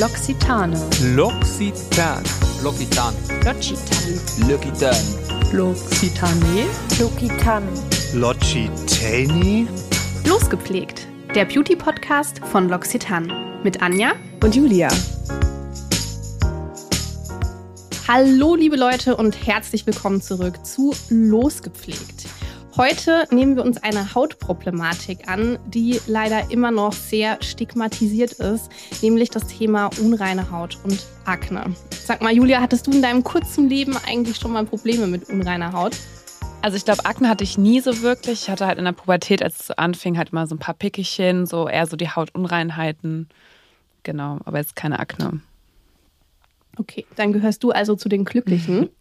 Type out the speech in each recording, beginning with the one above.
L'Occitane. L'Occitan. L'Occitan. L'Occitane. L'Occitan. L'Occitane. Lokitan. Logitani? Losgepflegt. Der Beauty-Podcast von L'Occitane. Mit Anja. Und Julia. Hallo, liebe Leute, und herzlich willkommen zurück zu Losgepflegt. Heute nehmen wir uns eine Hautproblematik an, die leider immer noch sehr stigmatisiert ist, nämlich das Thema unreine Haut und Akne. Sag mal, Julia, hattest du in deinem kurzen Leben eigentlich schon mal Probleme mit unreiner Haut? Also ich glaube, Akne hatte ich nie so wirklich. Ich hatte halt in der Pubertät, als es so anfing, halt immer so ein paar Pickelchen, so eher so die Hautunreinheiten. Genau, aber jetzt keine Akne. Okay, dann gehörst du also zu den Glücklichen.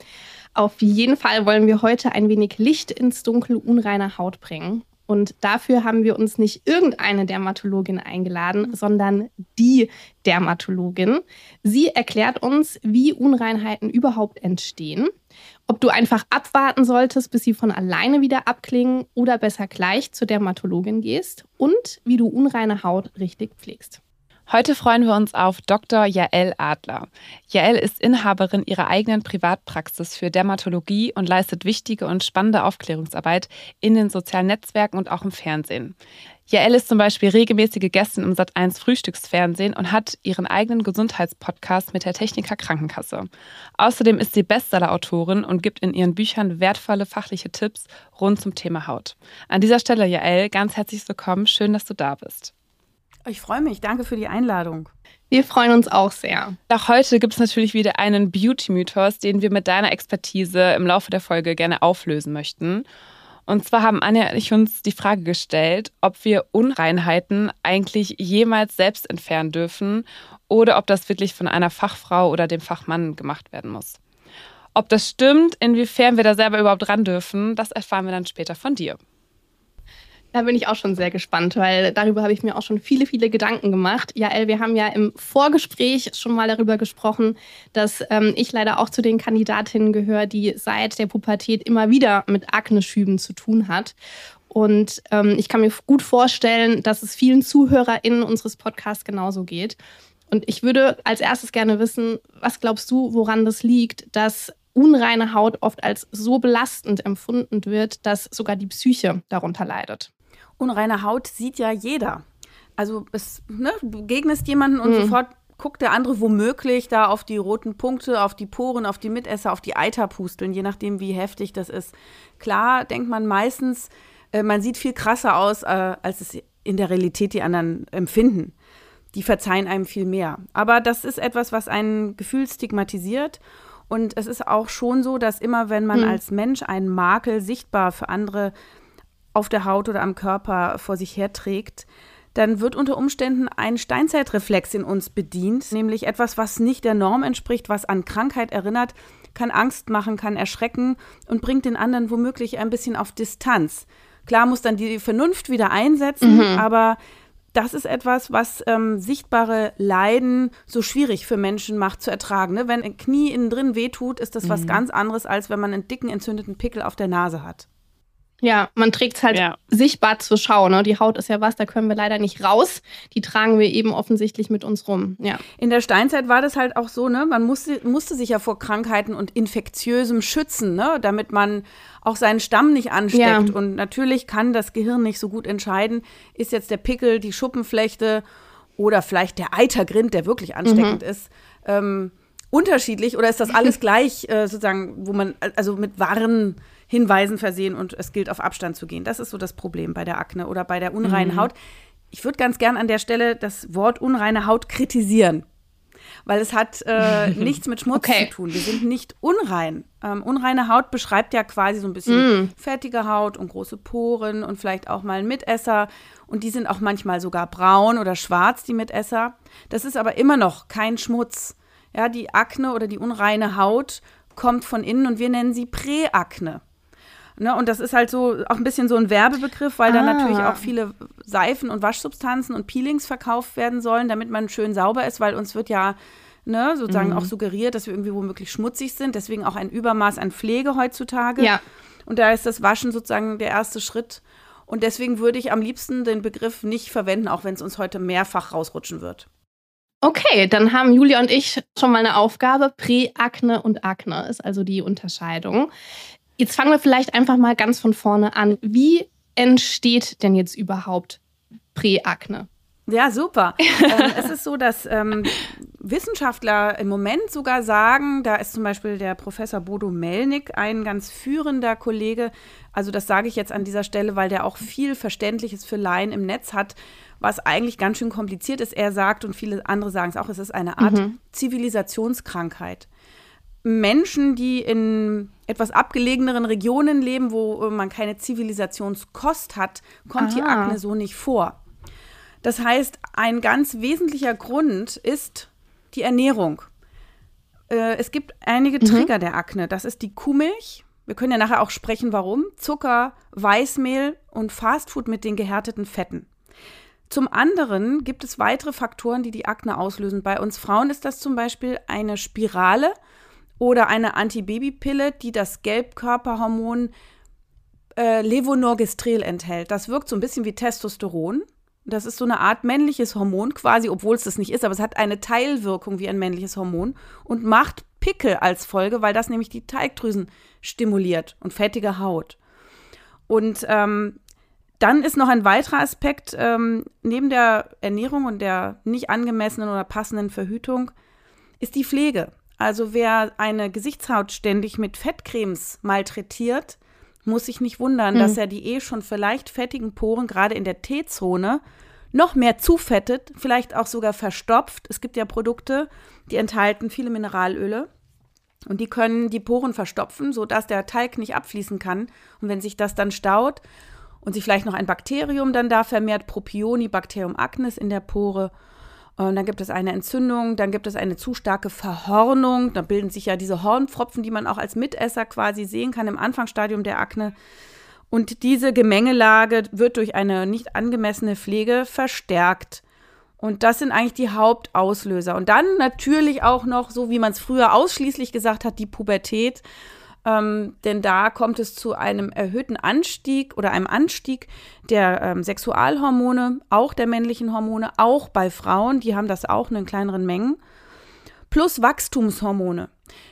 Auf jeden Fall wollen wir heute ein wenig Licht ins Dunkel unreiner Haut bringen. Und dafür haben wir uns nicht irgendeine Dermatologin eingeladen, sondern die Dermatologin. Sie erklärt uns, wie Unreinheiten überhaupt entstehen, ob du einfach abwarten solltest, bis sie von alleine wieder abklingen oder besser gleich zur Dermatologin gehst und wie du unreine Haut richtig pflegst. Heute freuen wir uns auf Dr. Jael Adler. Jael ist Inhaberin ihrer eigenen Privatpraxis für Dermatologie und leistet wichtige und spannende Aufklärungsarbeit in den sozialen Netzwerken und auch im Fernsehen. Jael ist zum Beispiel regelmäßige Gästin im Sat1 Frühstücksfernsehen und hat ihren eigenen Gesundheitspodcast mit der Techniker Krankenkasse. Außerdem ist sie Bestsellerautorin und gibt in ihren Büchern wertvolle fachliche Tipps rund zum Thema Haut. An dieser Stelle, Jael, ganz herzlich willkommen. Schön, dass du da bist. Ich freue mich. Danke für die Einladung. Wir freuen uns auch sehr. Auch heute gibt es natürlich wieder einen Beauty-Mythos, den wir mit deiner Expertise im Laufe der Folge gerne auflösen möchten. Und zwar haben Anja und ich uns die Frage gestellt, ob wir Unreinheiten eigentlich jemals selbst entfernen dürfen oder ob das wirklich von einer Fachfrau oder dem Fachmann gemacht werden muss. Ob das stimmt, inwiefern wir da selber überhaupt ran dürfen, das erfahren wir dann später von dir. Da bin ich auch schon sehr gespannt, weil darüber habe ich mir auch schon viele, viele Gedanken gemacht. Ja, El, wir haben ja im Vorgespräch schon mal darüber gesprochen, dass ähm, ich leider auch zu den Kandidatinnen gehöre, die seit der Pubertät immer wieder mit Akneschüben zu tun hat. Und ähm, ich kann mir gut vorstellen, dass es vielen ZuhörerInnen unseres Podcasts genauso geht. Und ich würde als erstes gerne wissen, was glaubst du, woran das liegt, dass unreine Haut oft als so belastend empfunden wird, dass sogar die Psyche darunter leidet? Unreine Haut sieht ja jeder. Also es, ne, du begegnest jemanden und Mhm. sofort guckt der andere womöglich da auf die roten Punkte, auf die Poren, auf die Mitesser, auf die Eiterpusteln, je nachdem, wie heftig das ist. Klar denkt man meistens, äh, man sieht viel krasser aus, äh, als es in der Realität die anderen empfinden. Die verzeihen einem viel mehr. Aber das ist etwas, was ein Gefühl stigmatisiert. Und es ist auch schon so, dass immer, wenn man Hm. als Mensch einen Makel sichtbar für andere auf der Haut oder am Körper vor sich herträgt, dann wird unter Umständen ein Steinzeitreflex in uns bedient, nämlich etwas, was nicht der Norm entspricht, was an Krankheit erinnert, kann Angst machen, kann erschrecken und bringt den anderen womöglich ein bisschen auf Distanz. Klar muss dann die Vernunft wieder einsetzen, aber das ist etwas, was ähm, sichtbare Leiden so schwierig für Menschen macht zu ertragen. Ne? Wenn ein Knie innen drin wehtut, ist das was ganz anderes, als wenn man einen dicken, entzündeten Pickel auf der Nase hat. Ja, man trägt es halt Ja. sichtbar zur Schau. Ne? Die Haut ist ja was, da können wir leider nicht raus. Die tragen wir eben offensichtlich mit uns rum. Ja. In der Steinzeit war das halt auch so, ne? Man musste, musste sich ja vor Krankheiten und Infektiösem schützen, ne? Damit man auch seinen Stamm nicht ansteckt. Ja. Und natürlich kann das Gehirn nicht so gut entscheiden, ist jetzt der Pickel, die Schuppenflechte oder vielleicht der Eitergrind, der wirklich ansteckend ist, ähm, unterschiedlich oder ist das alles gleich äh, sozusagen, wo man also mit wahren Hinweisen versehen und es gilt auf Abstand zu gehen. Das ist so das Problem bei der Akne oder bei der unreinen Haut. Ich würde ganz gern an der Stelle das Wort unreine Haut kritisieren, weil es hat äh, nichts mit Schmutz Okay. zu tun. Wir sind nicht unrein. Ähm, unreine Haut beschreibt ja quasi so ein bisschen fettige Haut und große Poren und vielleicht auch mal ein Mitesser. Und die sind auch manchmal sogar braun oder schwarz, die Mitesser. Das ist aber immer noch kein Schmutz. Ja, die Akne oder die unreine Haut kommt von innen und wir nennen sie Präakne. Ne, und das ist halt so auch ein bisschen so ein Werbebegriff, weil da Ah. natürlich auch viele Seifen und Waschsubstanzen und Peelings verkauft werden sollen, damit man schön sauber ist, weil uns wird ja ne, sozusagen auch suggeriert, dass wir irgendwie womöglich schmutzig sind. Deswegen auch ein Übermaß an Pflege heutzutage. Ja. Und da ist das Waschen sozusagen der erste Schritt. Und deswegen würde ich am liebsten den Begriff nicht verwenden, auch wenn es uns heute mehrfach rausrutschen wird. Okay, dann haben Julia und ich schon mal eine Aufgabe. Präakne und Akne ist also die Unterscheidung. Jetzt fangen wir vielleicht einfach mal ganz von vorne an. Wie entsteht denn jetzt überhaupt Präakne? Ja, super. ähm, es ist so, dass ähm, Wissenschaftler im Moment sogar sagen, da ist zum Beispiel der Professor Bodo Melnick ein ganz führender Kollege. Also das sage ich jetzt an dieser Stelle, weil der auch viel Verständliches für Laien im Netz hat, was eigentlich ganz schön kompliziert ist. Er sagt und viele andere sagen es auch, es ist eine Art mhm. Zivilisationskrankheit. Menschen, die in etwas abgelegeneren Regionen leben, wo man keine Zivilisationskost hat, kommt Aha. die Akne so nicht vor. Das heißt, ein ganz wesentlicher Grund ist die Ernährung. Äh, es gibt einige mhm. Trigger mhm. der Akne. Das ist die Kuhmilch. Wir können ja nachher auch sprechen, warum. Zucker, Weißmehl und Fastfood mit den gehärteten Fetten. Zum anderen gibt es weitere Faktoren, die die Akne auslösen. Bei uns Frauen ist das zum Beispiel eine Spirale oder eine Antibabypille, die das Gelbkörperhormon äh, Levonorgestrel enthält. Das wirkt so ein bisschen wie Testosteron. Das ist so eine Art männliches Hormon quasi, obwohl es das nicht ist, aber es hat eine Teilwirkung wie ein männliches Hormon und macht Pickel als Folge, weil das nämlich die Teigdrüsen stimuliert und fettige Haut. Und ähm, dann ist noch ein weiterer Aspekt, ähm, neben der Ernährung und der nicht angemessenen oder passenden Verhütung, ist die Pflege. Also wer eine Gesichtshaut ständig mit Fettcremes malträtiert, muss sich nicht wundern, mhm. dass er die eh schon vielleicht fettigen Poren gerade in der T-Zone noch mehr zufettet, vielleicht auch sogar verstopft. Es gibt ja Produkte, die enthalten viele Mineralöle und die können die Poren verstopfen, sodass der Teig nicht abfließen kann. Und wenn sich das dann staut und sich vielleicht noch ein Bakterium dann da vermehrt, Propionibacterium acnes in der Pore, und dann gibt es eine Entzündung, dann gibt es eine zu starke Verhornung. Da bilden sich ja diese Hornpfropfen, die man auch als Mitesser quasi sehen kann im Anfangsstadium der Akne. Und diese Gemengelage wird durch eine nicht angemessene Pflege verstärkt. Und das sind eigentlich die Hauptauslöser. Und dann natürlich auch noch, so wie man es früher ausschließlich gesagt hat, die Pubertät. Ähm, denn da kommt es zu einem erhöhten Anstieg oder einem Anstieg der ähm, Sexualhormone, auch der männlichen Hormone, auch bei Frauen, die haben das auch in kleineren Mengen, plus Wachstumshormone.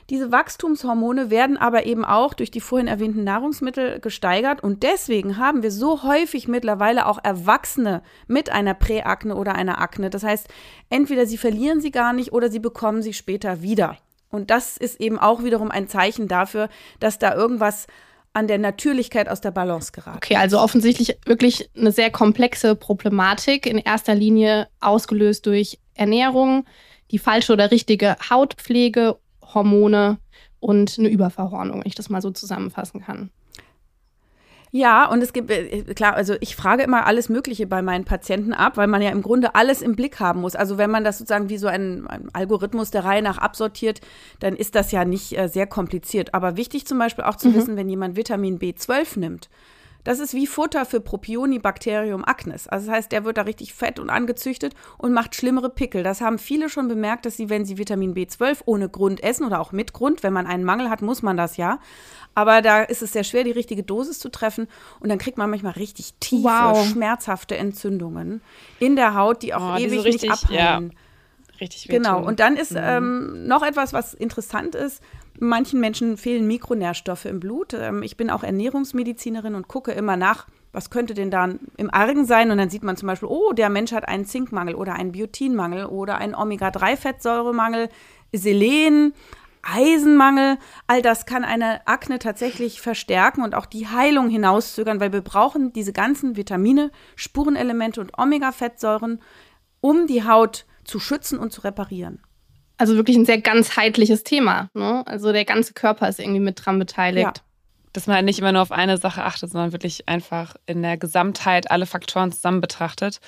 Diese Wachstumshormone werden aber eben auch durch die vorhin erwähnten Nahrungsmittel gesteigert und deswegen haben wir so häufig mittlerweile auch Erwachsene mit einer Präakne oder einer Akne. Das heißt, entweder sie verlieren sie gar nicht oder sie bekommen sie später wieder. Und das ist eben auch wiederum ein Zeichen dafür, dass da irgendwas an der Natürlichkeit aus der Balance geraten. Okay, also offensichtlich wirklich eine sehr komplexe Problematik, in erster Linie ausgelöst durch Ernährung, die falsche oder richtige Hautpflege, Hormone und eine Überverhornung, wenn ich das mal so zusammenfassen kann. Ja, und es gibt, äh, klar, also ich frage immer alles Mögliche bei meinen Patienten ab, weil man ja im Grunde alles im Blick haben muss. Also wenn man das sozusagen wie so ein, ein Algorithmus der Reihe nach absortiert, dann ist das ja nicht äh, sehr kompliziert. Aber wichtig zum Beispiel auch zu mhm. wissen, wenn jemand Vitamin B12 nimmt, das ist wie Futter für Propionibacterium acnes. Also das heißt, der wird da richtig fett und angezüchtet und macht schlimmere Pickel. Das haben viele schon bemerkt, dass sie, wenn sie Vitamin B12 ohne Grund essen oder auch mit Grund, wenn man einen Mangel hat, muss man das ja. Aber da ist es sehr schwer, die richtige Dosis zu treffen. Und dann kriegt man manchmal richtig tiefe, wow. schmerzhafte Entzündungen in der Haut, die auch oh, ewig die so richtig, nicht abheilen. Ja, richtig Genau. Und dann ist mhm. ähm, noch etwas, was interessant ist. Manchen Menschen fehlen Mikronährstoffe im Blut. Ähm, ich bin auch Ernährungsmedizinerin und gucke immer nach, was könnte denn da im Argen sein? Und dann sieht man zum Beispiel, oh, der Mensch hat einen Zinkmangel oder einen Biotinmangel oder einen Omega-3-Fettsäuremangel, Selen, Eisenmangel, all das kann eine Akne tatsächlich verstärken und auch die Heilung hinauszögern, weil wir brauchen diese ganzen Vitamine, Spurenelemente und Omega-Fettsäuren, um die Haut zu schützen und zu reparieren. Also wirklich ein sehr ganzheitliches Thema. Ne? Also der ganze Körper ist irgendwie mit dran beteiligt. Ja. Dass man nicht immer nur auf eine Sache achtet, sondern wirklich einfach in der Gesamtheit alle Faktoren zusammen betrachtet.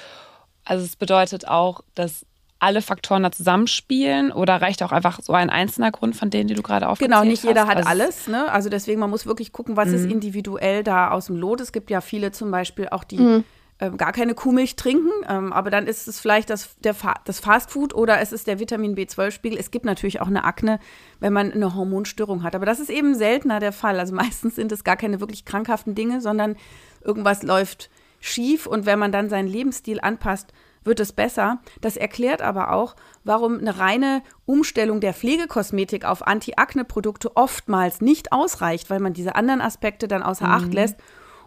Also es bedeutet auch, dass alle Faktoren da zusammenspielen oder reicht auch einfach so ein einzelner Grund von denen, die du gerade aufgezählt hast? Genau, nicht jeder hast? hat also alles. Ne? Also deswegen, man muss wirklich gucken, was ist mhm. individuell da aus dem Lot. Es gibt ja viele zum Beispiel auch, die mhm. Äh, gar keine Kuhmilch trinken, ähm, aber dann ist es vielleicht das, der Fa das Fastfood oder es ist der Vitamin B12-Spiegel. Es gibt natürlich auch eine Akne, wenn man eine Hormonstörung hat. Aber das ist eben seltener der Fall. Also meistens sind es gar keine wirklich krankhaften Dinge, sondern irgendwas läuft schief und wenn man dann seinen Lebensstil anpasst, wird es besser. Das erklärt aber auch, warum eine reine Umstellung der Pflegekosmetik auf Anti-Akne-Produkte oftmals nicht ausreicht, weil man diese anderen Aspekte dann außer mhm. Acht lässt.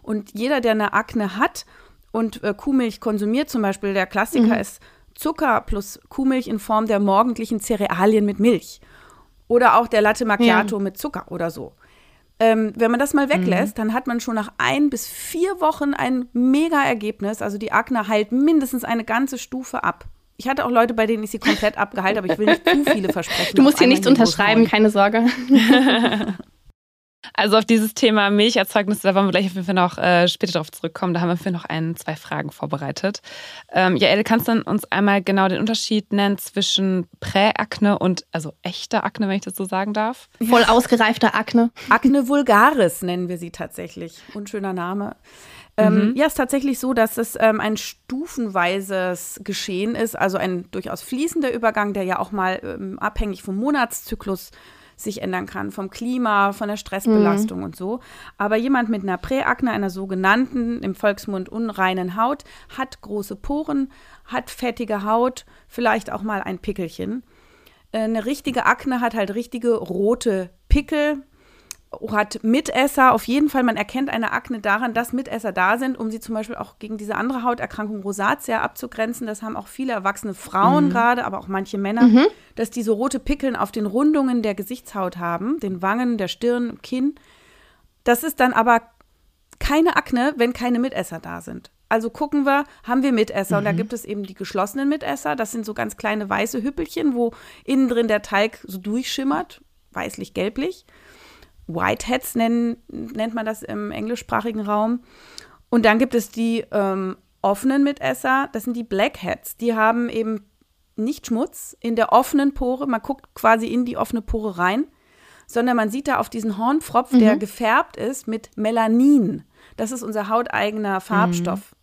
Und jeder, der eine Akne hat und äh, Kuhmilch konsumiert, zum Beispiel der Klassiker mhm. ist Zucker plus Kuhmilch in Form der morgendlichen Cerealien mit Milch. Oder auch der Latte Macchiato ja. mit Zucker oder so. Ähm, wenn man das mal weglässt, mhm. dann hat man schon nach ein bis vier Wochen ein Mega-Ergebnis. Also die Akne heilt mindestens eine ganze Stufe ab. Ich hatte auch Leute, bei denen ich sie komplett abgeheilt, aber ich will nicht zu viele versprechen. Du musst hier nichts unterschreiben, keine Sorge. Also auf dieses Thema Milcherzeugnisse, da wollen wir gleich auf jeden Fall noch äh, später darauf zurückkommen. Da haben wir für noch ein, zwei Fragen vorbereitet. Ähm, Jael, kannst du uns einmal genau den Unterschied nennen zwischen Präakne und, also echter Akne, wenn ich das so sagen darf? Voll ausgereifter Akne. Akne vulgaris nennen wir sie tatsächlich. Unschöner Name. Ähm, mhm. Ja, ist tatsächlich so, dass es ähm, ein stufenweises Geschehen ist, also ein durchaus fließender Übergang, der ja auch mal ähm, abhängig vom Monatszyklus sich ändern kann, vom Klima, von der Stressbelastung mhm. und so. Aber jemand mit einer Präakne, einer sogenannten, im Volksmund unreinen Haut, hat große Poren, hat fettige Haut, vielleicht auch mal ein Pickelchen. Äh, eine richtige Akne hat halt richtige rote Pickel, hat Mitesser, auf jeden Fall, man erkennt eine Akne daran, dass Mitesser da sind, um sie zum Beispiel auch gegen diese andere Hauterkrankung Rosatia abzugrenzen. Das haben auch viele erwachsene Frauen mhm. gerade, aber auch manche Männer, mhm. dass die so rote Pickeln auf den Rundungen der Gesichtshaut haben, den Wangen, der Stirn, Kinn. Das ist dann aber keine Akne, wenn keine Mitesser da sind. Also gucken wir, haben wir Mitesser? Mhm. Und da mhm. gibt es eben die geschlossenen Mitesser. Das sind so ganz kleine weiße Hüppelchen, wo innen drin der Teig so durchschimmert, weißlich-gelblich. Whiteheads nennen, nennt man das im englischsprachigen Raum. Und dann gibt es die ähm, offenen Mitesser, das sind die Blackheads. Die haben eben nicht Schmutz in der offenen Pore, man guckt quasi in die offene Pore rein, sondern man sieht da auf diesen Hornpfropf, mhm. der gefärbt ist mit Melanin. Das ist unser hauteigener Farbstoff. Mhm.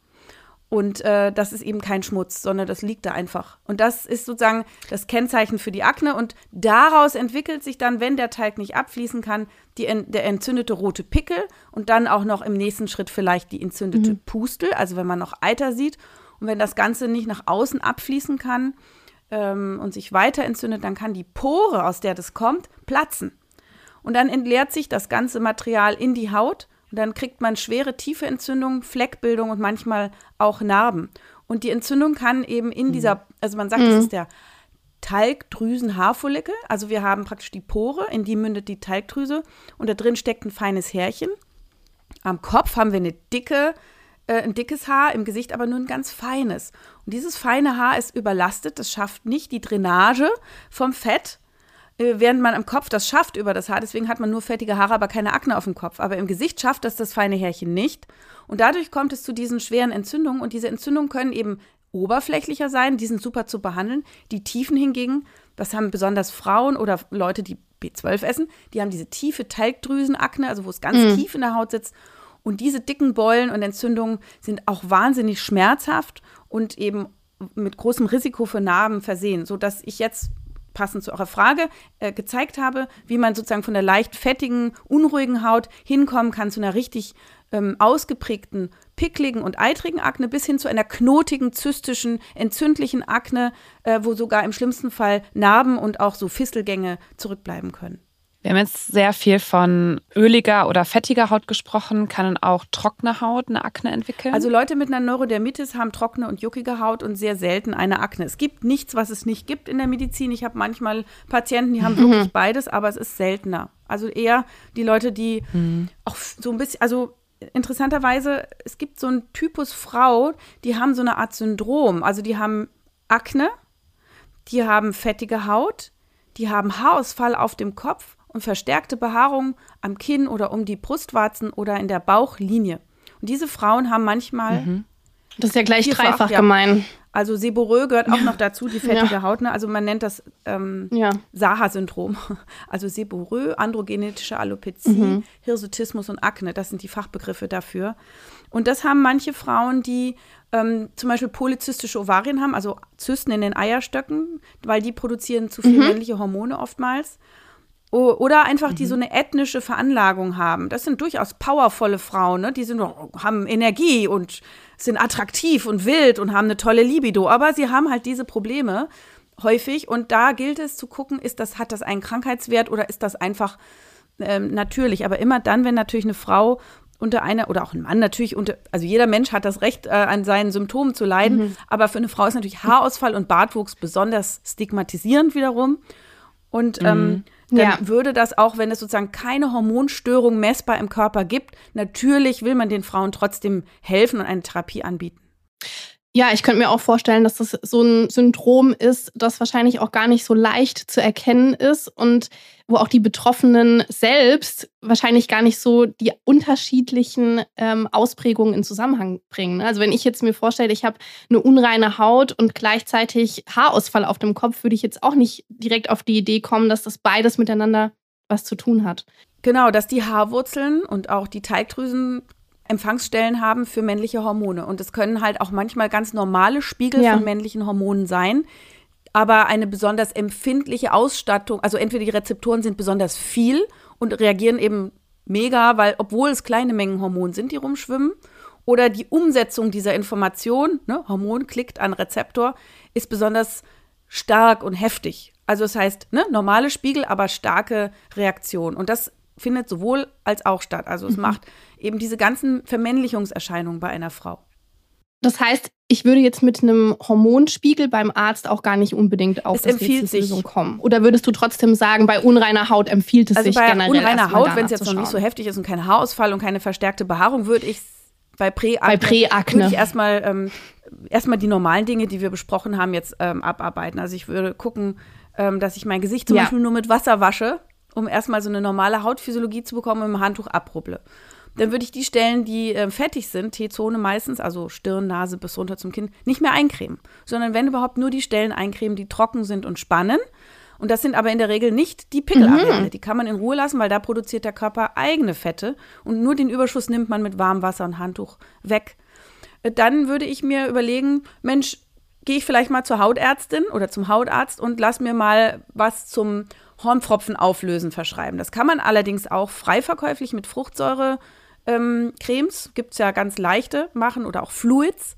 Und äh, das ist eben kein Schmutz, sondern das liegt da einfach. Und das ist sozusagen das Kennzeichen für die Akne. Und daraus entwickelt sich dann, wenn der Teig nicht abfließen kann, die, der entzündete rote Pickel und dann auch noch im nächsten Schritt vielleicht die entzündete mhm. Pustel, also wenn man noch Eiter sieht. Und wenn das Ganze nicht nach außen abfließen kann ähm, und sich weiter entzündet, dann kann die Pore, aus der das kommt, platzen. Und dann entleert sich das ganze Material in die Haut und dann kriegt man schwere, tiefe Entzündungen, Fleckbildung und manchmal auch Narben. Und die Entzündung kann eben in dieser, mhm. also man sagt, mhm. das ist der Talgdrüsen-Haarfollikel. Also wir haben praktisch die Pore, in die mündet die Talgdrüse und da drin steckt ein feines Härchen. Am Kopf haben wir eine dicke, äh, ein dickes Haar, im Gesicht aber nur ein ganz feines. Und dieses feine Haar ist überlastet, das schafft nicht die Drainage vom Fett während man am Kopf das schafft über das Haar. Deswegen hat man nur fettige Haare, aber keine Akne auf dem Kopf. Aber im Gesicht schafft das das feine Härchen nicht. Und dadurch kommt es zu diesen schweren Entzündungen. Und diese Entzündungen können eben oberflächlicher sein, die sind super zu behandeln. Die Tiefen hingegen, das haben besonders Frauen oder Leute, die B12 essen, die haben diese tiefe Talgdrüsenakne, also wo es ganz mhm. tief in der Haut sitzt. Und diese dicken Beulen und Entzündungen sind auch wahnsinnig schmerzhaft und eben mit großem Risiko für Narben versehen, sodass ich jetzt passend zu eurer Frage, äh, gezeigt habe, wie man sozusagen von der leicht fettigen, unruhigen Haut hinkommen kann zu einer richtig ähm, ausgeprägten, pickligen und eitrigen Akne bis hin zu einer knotigen, zystischen, entzündlichen Akne, äh, wo sogar im schlimmsten Fall Narben und auch so Fistelgänge zurückbleiben können. Wir haben jetzt sehr viel von öliger oder fettiger Haut gesprochen. Kann auch trockene Haut eine Akne entwickeln? Also Leute mit einer Neurodermitis haben trockene und juckige Haut und sehr selten eine Akne. Es gibt nichts, was es nicht gibt in der Medizin. Ich habe manchmal Patienten, die haben mhm. wirklich beides, aber es ist seltener. Also eher die Leute, die mhm. auch so ein bisschen, also interessanterweise, es gibt so einen Typus Frau, die haben so eine Art Syndrom. Also die haben Akne, die haben fettige Haut, die haben Haarausfall auf dem Kopf und verstärkte Behaarung am Kinn oder um die Brustwarzen oder in der Bauchlinie. Und diese Frauen haben manchmal. Mhm. Das ist ja gleich vierfach, dreifach ja. gemein. Also Seborrhoe gehört auch noch dazu, die fettige ja. Haut. Ne? Also man nennt das ähm, ja. Saha-Syndrom. Also Seborrhoe, androgenetische Alopezie, mhm. Hirsutismus und Akne. Das sind die Fachbegriffe dafür. Und das haben manche Frauen, die ähm, zum Beispiel polyzystische Ovarien haben, also Zysten in den Eierstöcken, weil die produzieren zu viel mhm. männliche Hormone oftmals Oder einfach, die so eine ethnische Veranlagung haben. Das sind durchaus powervolle Frauen, ne? die sind, haben Energie und sind attraktiv und wild und haben eine tolle Libido. Aber sie haben halt diese Probleme häufig. Und da gilt es zu gucken, ist das, hat das einen Krankheitswert oder ist das einfach ähm, natürlich? Aber immer dann, wenn natürlich eine Frau unter einer, oder auch ein Mann natürlich, unter, also jeder Mensch hat das Recht, äh, an seinen Symptomen zu leiden. Mhm. Aber für eine Frau ist natürlich Haarausfall und Bartwuchs besonders stigmatisierend wiederum. Und ähm, mhm. Dann ja. würde das auch, wenn es sozusagen keine Hormonstörung messbar im Körper gibt, natürlich will man den Frauen trotzdem helfen und eine Therapie anbieten. Ja, ich könnte mir auch vorstellen, dass das so ein Syndrom ist, das wahrscheinlich auch gar nicht so leicht zu erkennen ist und wo auch die Betroffenen selbst wahrscheinlich gar nicht so die unterschiedlichen ähm, Ausprägungen in Zusammenhang bringen. Also wenn ich jetzt mir vorstelle, ich habe eine unreine Haut und gleichzeitig Haarausfall auf dem Kopf, würde ich jetzt auch nicht direkt auf die Idee kommen, dass das beides miteinander was zu tun hat. Genau, dass die Haarwurzeln und auch die Teigdrüsen Empfangsstellen haben für männliche Hormone. Und es können halt auch manchmal ganz normale Spiegel ja. von männlichen Hormonen sein, aber eine besonders empfindliche Ausstattung, also entweder die Rezeptoren sind besonders viel und reagieren eben mega, weil obwohl es kleine Mengen Hormonen sind, die rumschwimmen, oder die Umsetzung dieser Information, ne, Hormon klickt an Rezeptor, ist besonders stark und heftig. Also das heißt, ne, normale Spiegel, aber starke Reaktion. Und das findet sowohl als auch statt. Also es mhm. macht eben diese ganzen Vermännlichungserscheinungen bei einer Frau. Das heißt, ich würde jetzt mit einem Hormonspiegel beim Arzt auch gar nicht unbedingt auf es das sich. kommen. Oder würdest du trotzdem sagen, bei unreiner Haut empfiehlt es also sich bei generell? Unreiner Haut, wenn es jetzt noch nicht so heftig ist und kein Haarausfall und keine verstärkte Behaarung, würde ich bei Präakne, Prä würde ich erstmal ähm, erstmal die normalen Dinge, die wir besprochen haben, jetzt ähm, abarbeiten. Also ich würde gucken, ähm, dass ich mein Gesicht zum ja. Beispiel nur mit Wasser wasche, um erstmal so eine normale Hautphysiologie zu bekommen und im Handtuch abrubble. Dann würde ich die Stellen, die äh, fettig sind, T-Zone meistens, also Stirn, Nase bis runter zum Kinn, nicht mehr eincremen, sondern wenn überhaupt nur die Stellen eincremen, die trocken sind und spannen. Und das sind aber in der Regel nicht die Pickelareale. Mhm. Die kann man in Ruhe lassen, weil da produziert der Körper eigene Fette und nur den Überschuss nimmt man mit warmem Wasser und Handtuch weg. Äh, dann würde ich mir überlegen, Mensch, gehe ich vielleicht mal zur Hautärztin oder zum Hautarzt und lass mir mal was zum Hornpfropfen auflösen verschreiben. Das kann man allerdings auch frei verkäuflich mit Fruchtsäure ähm, Cremes, gibt es ja ganz leichte machen oder auch Fluids.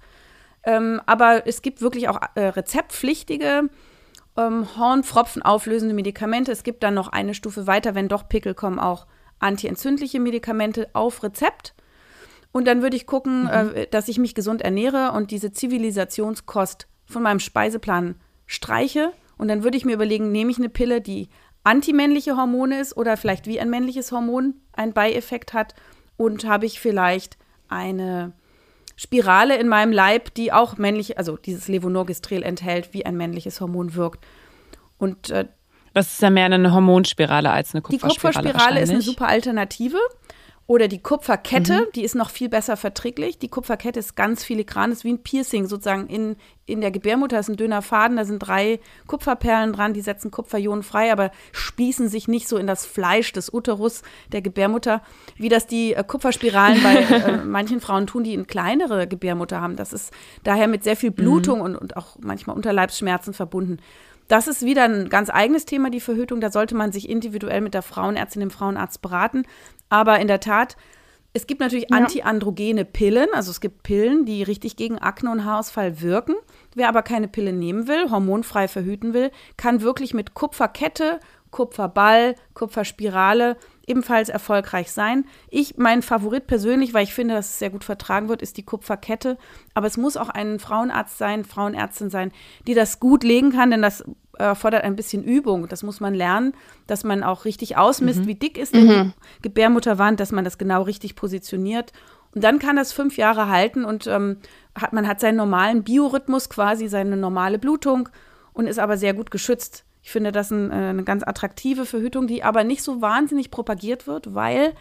Ähm, aber es gibt wirklich auch äh, rezeptpflichtige ähm, Hornpfropfen auflösende Medikamente. Es gibt dann noch eine Stufe weiter, wenn doch Pickel kommen, auch antientzündliche Medikamente auf Rezept. Und dann würde ich gucken, mhm. äh, dass ich mich gesund ernähre und diese Zivilisationskost von meinem Speiseplan streiche. Und dann würde ich mir überlegen, nehme ich eine Pille, die antimännliche Hormone ist oder vielleicht wie ein männliches Hormon einen Beieffekt hat und habe ich vielleicht eine Spirale in meinem Leib, die auch männlich, also dieses Levonorgestrel enthält, wie ein männliches Hormon wirkt. Und äh, das ist ja mehr eine Hormonspirale als eine Kupferspirale. Die Kupferspirale ist eine super Alternative. Oder die Kupferkette, mhm. die ist noch viel besser verträglich. Die Kupferkette ist ganz filigran, ist wie ein Piercing sozusagen in, in der Gebärmutter. Ist ein dünner Faden, da sind drei Kupferperlen dran, die setzen Kupferionen frei, aber spießen sich nicht so in das Fleisch des Uterus der Gebärmutter, wie das die äh, Kupferspiralen bei äh, manchen Frauen tun, die eine kleinere Gebärmutter haben. Das ist daher mit sehr viel Blutung mhm. und, und auch manchmal Unterleibsschmerzen verbunden. Das ist wieder ein ganz eigenes Thema, die Verhütung. Da sollte man sich individuell mit der Frauenärztin, dem Frauenarzt beraten. Aber in der Tat, es gibt natürlich ja. antiandrogene Pillen. Also es gibt Pillen, die richtig gegen Akne und Haarausfall wirken. Wer aber keine Pille nehmen will, hormonfrei verhüten will, kann wirklich mit Kupferkette, Kupferball, Kupferspirale ebenfalls erfolgreich sein. Ich, mein Favorit persönlich, weil ich finde, dass es sehr gut vertragen wird, ist die Kupferkette. Aber es muss auch ein Frauenarzt sein, Frauenärztin sein, die das gut legen kann, denn das erfordert ein bisschen Übung. Das muss man lernen, dass man auch richtig ausmisst, mhm. wie dick ist mhm. die Gebärmutterwand, dass man das genau richtig positioniert. Und dann kann das fünf Jahre halten und ähm, hat, man hat seinen normalen Biorhythmus quasi, seine normale Blutung und ist aber sehr gut geschützt. Ich finde das ein, äh, eine ganz attraktive Verhütung, die aber nicht so wahnsinnig propagiert wird, weil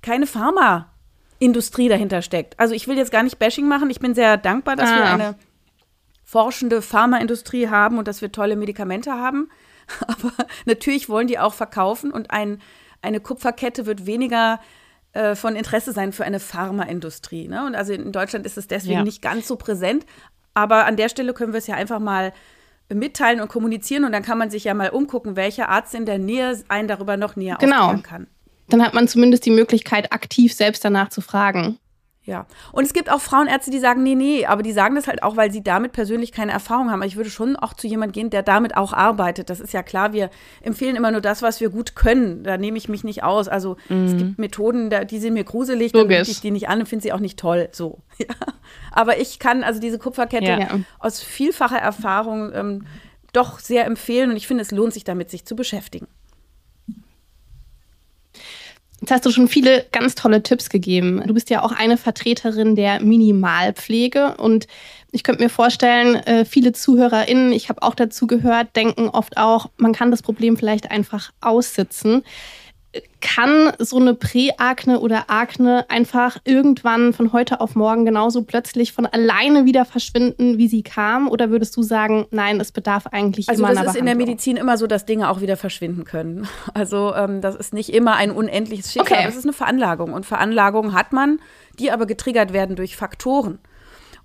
keine Pharmaindustrie dahinter steckt. Also ich will jetzt gar nicht Bashing machen. Ich bin sehr dankbar, dass ah. wir eine forschende Pharmaindustrie haben und dass wir tolle Medikamente haben. Aber natürlich wollen die auch verkaufen und ein, eine Kupferkette wird weniger äh, von Interesse sein für eine Pharmaindustrie. Ne? Und also in Deutschland ist es deswegen ja. nicht ganz so präsent. Aber an der Stelle können wir es ja einfach mal mitteilen und kommunizieren und dann kann man sich ja mal umgucken, welcher Arzt in der Nähe einen darüber noch näher Genau. aufklären kann. Dann hat man zumindest die Möglichkeit, aktiv selbst danach zu fragen. Ja. Und es gibt auch Frauenärzte, die sagen, nee, nee, aber die sagen das halt auch, weil sie damit persönlich keine Erfahrung haben. Aber ich würde schon auch zu jemandem gehen, der damit auch arbeitet. Das ist ja klar, wir empfehlen immer nur das, was wir gut können. Da nehme ich mich nicht aus. Also es gibt Methoden, da- die sind mir gruselig, dann biete ich die nicht an und finde sie auch nicht toll. So. Ja. Aber ich kann also diese Kupferkette. Ja. aus vielfacher Erfahrung ähm, doch sehr empfehlen und ich finde, es lohnt sich damit, sich zu beschäftigen. Jetzt hast du schon viele ganz tolle Tipps gegeben. Du bist ja auch eine Vertreterin der Minimalpflege und ich könnte mir vorstellen, äh, viele ZuhörerInnen, ich habe auch dazu gehört, denken oft auch, man kann das Problem vielleicht einfach aussitzen. Kann so eine Präakne oder Akne einfach irgendwann von heute auf morgen genauso plötzlich von alleine wieder verschwinden, wie sie kam? Oder würdest du sagen, nein, es bedarf eigentlich Also immer das einer ist in der? Medizin immer so, dass Dinge auch wieder verschwinden können. Also ähm, das ist nicht immer ein unendliches Schicksal, Okay. das ist eine Veranlagung. Und Veranlagungen hat man, die aber getriggert werden durch Faktoren.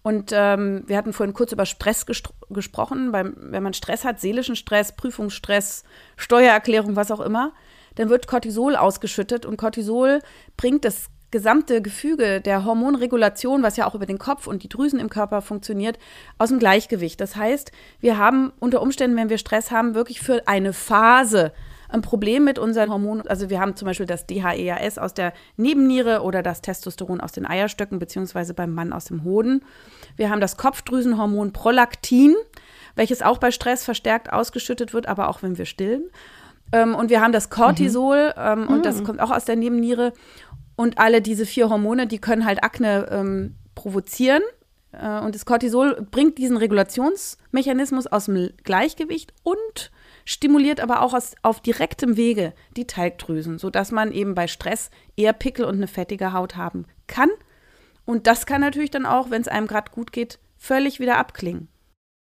Und ähm, wir hatten vorhin kurz über Stress gesprochen. Beim, wenn man Stress hat, seelischen Stress, Prüfungsstress, Steuererklärung, was auch immer, dann wird Cortisol ausgeschüttet und Cortisol bringt das gesamte Gefüge der Hormonregulation, was ja auch über den Kopf und die Drüsen im Körper funktioniert, aus dem Gleichgewicht. Das heißt, wir haben unter Umständen, wenn wir Stress haben, wirklich für eine Phase ein Problem mit unseren Hormonen. Also wir haben zum Beispiel das DHEAS aus der Nebenniere oder das Testosteron aus den Eierstöcken, beziehungsweise beim Mann aus dem Hoden. Wir haben das Kopfdrüsenhormon Prolaktin, welches auch bei Stress verstärkt ausgeschüttet wird, aber auch wenn wir stillen. Ähm, und wir haben das Cortisol ähm, und das kommt auch aus der Nebenniere. Und alle diese vier Hormone, die können halt Akne ähm, provozieren. Äh, und das Cortisol bringt diesen Regulationsmechanismus aus dem Gleichgewicht und stimuliert aber auch aus, auf direktem Wege die Talgdrüsen, sodass man eben bei Stress eher Pickel und eine fettige Haut haben kann. Und das kann natürlich dann auch, wenn es einem gerade gut geht, völlig wieder abklingen.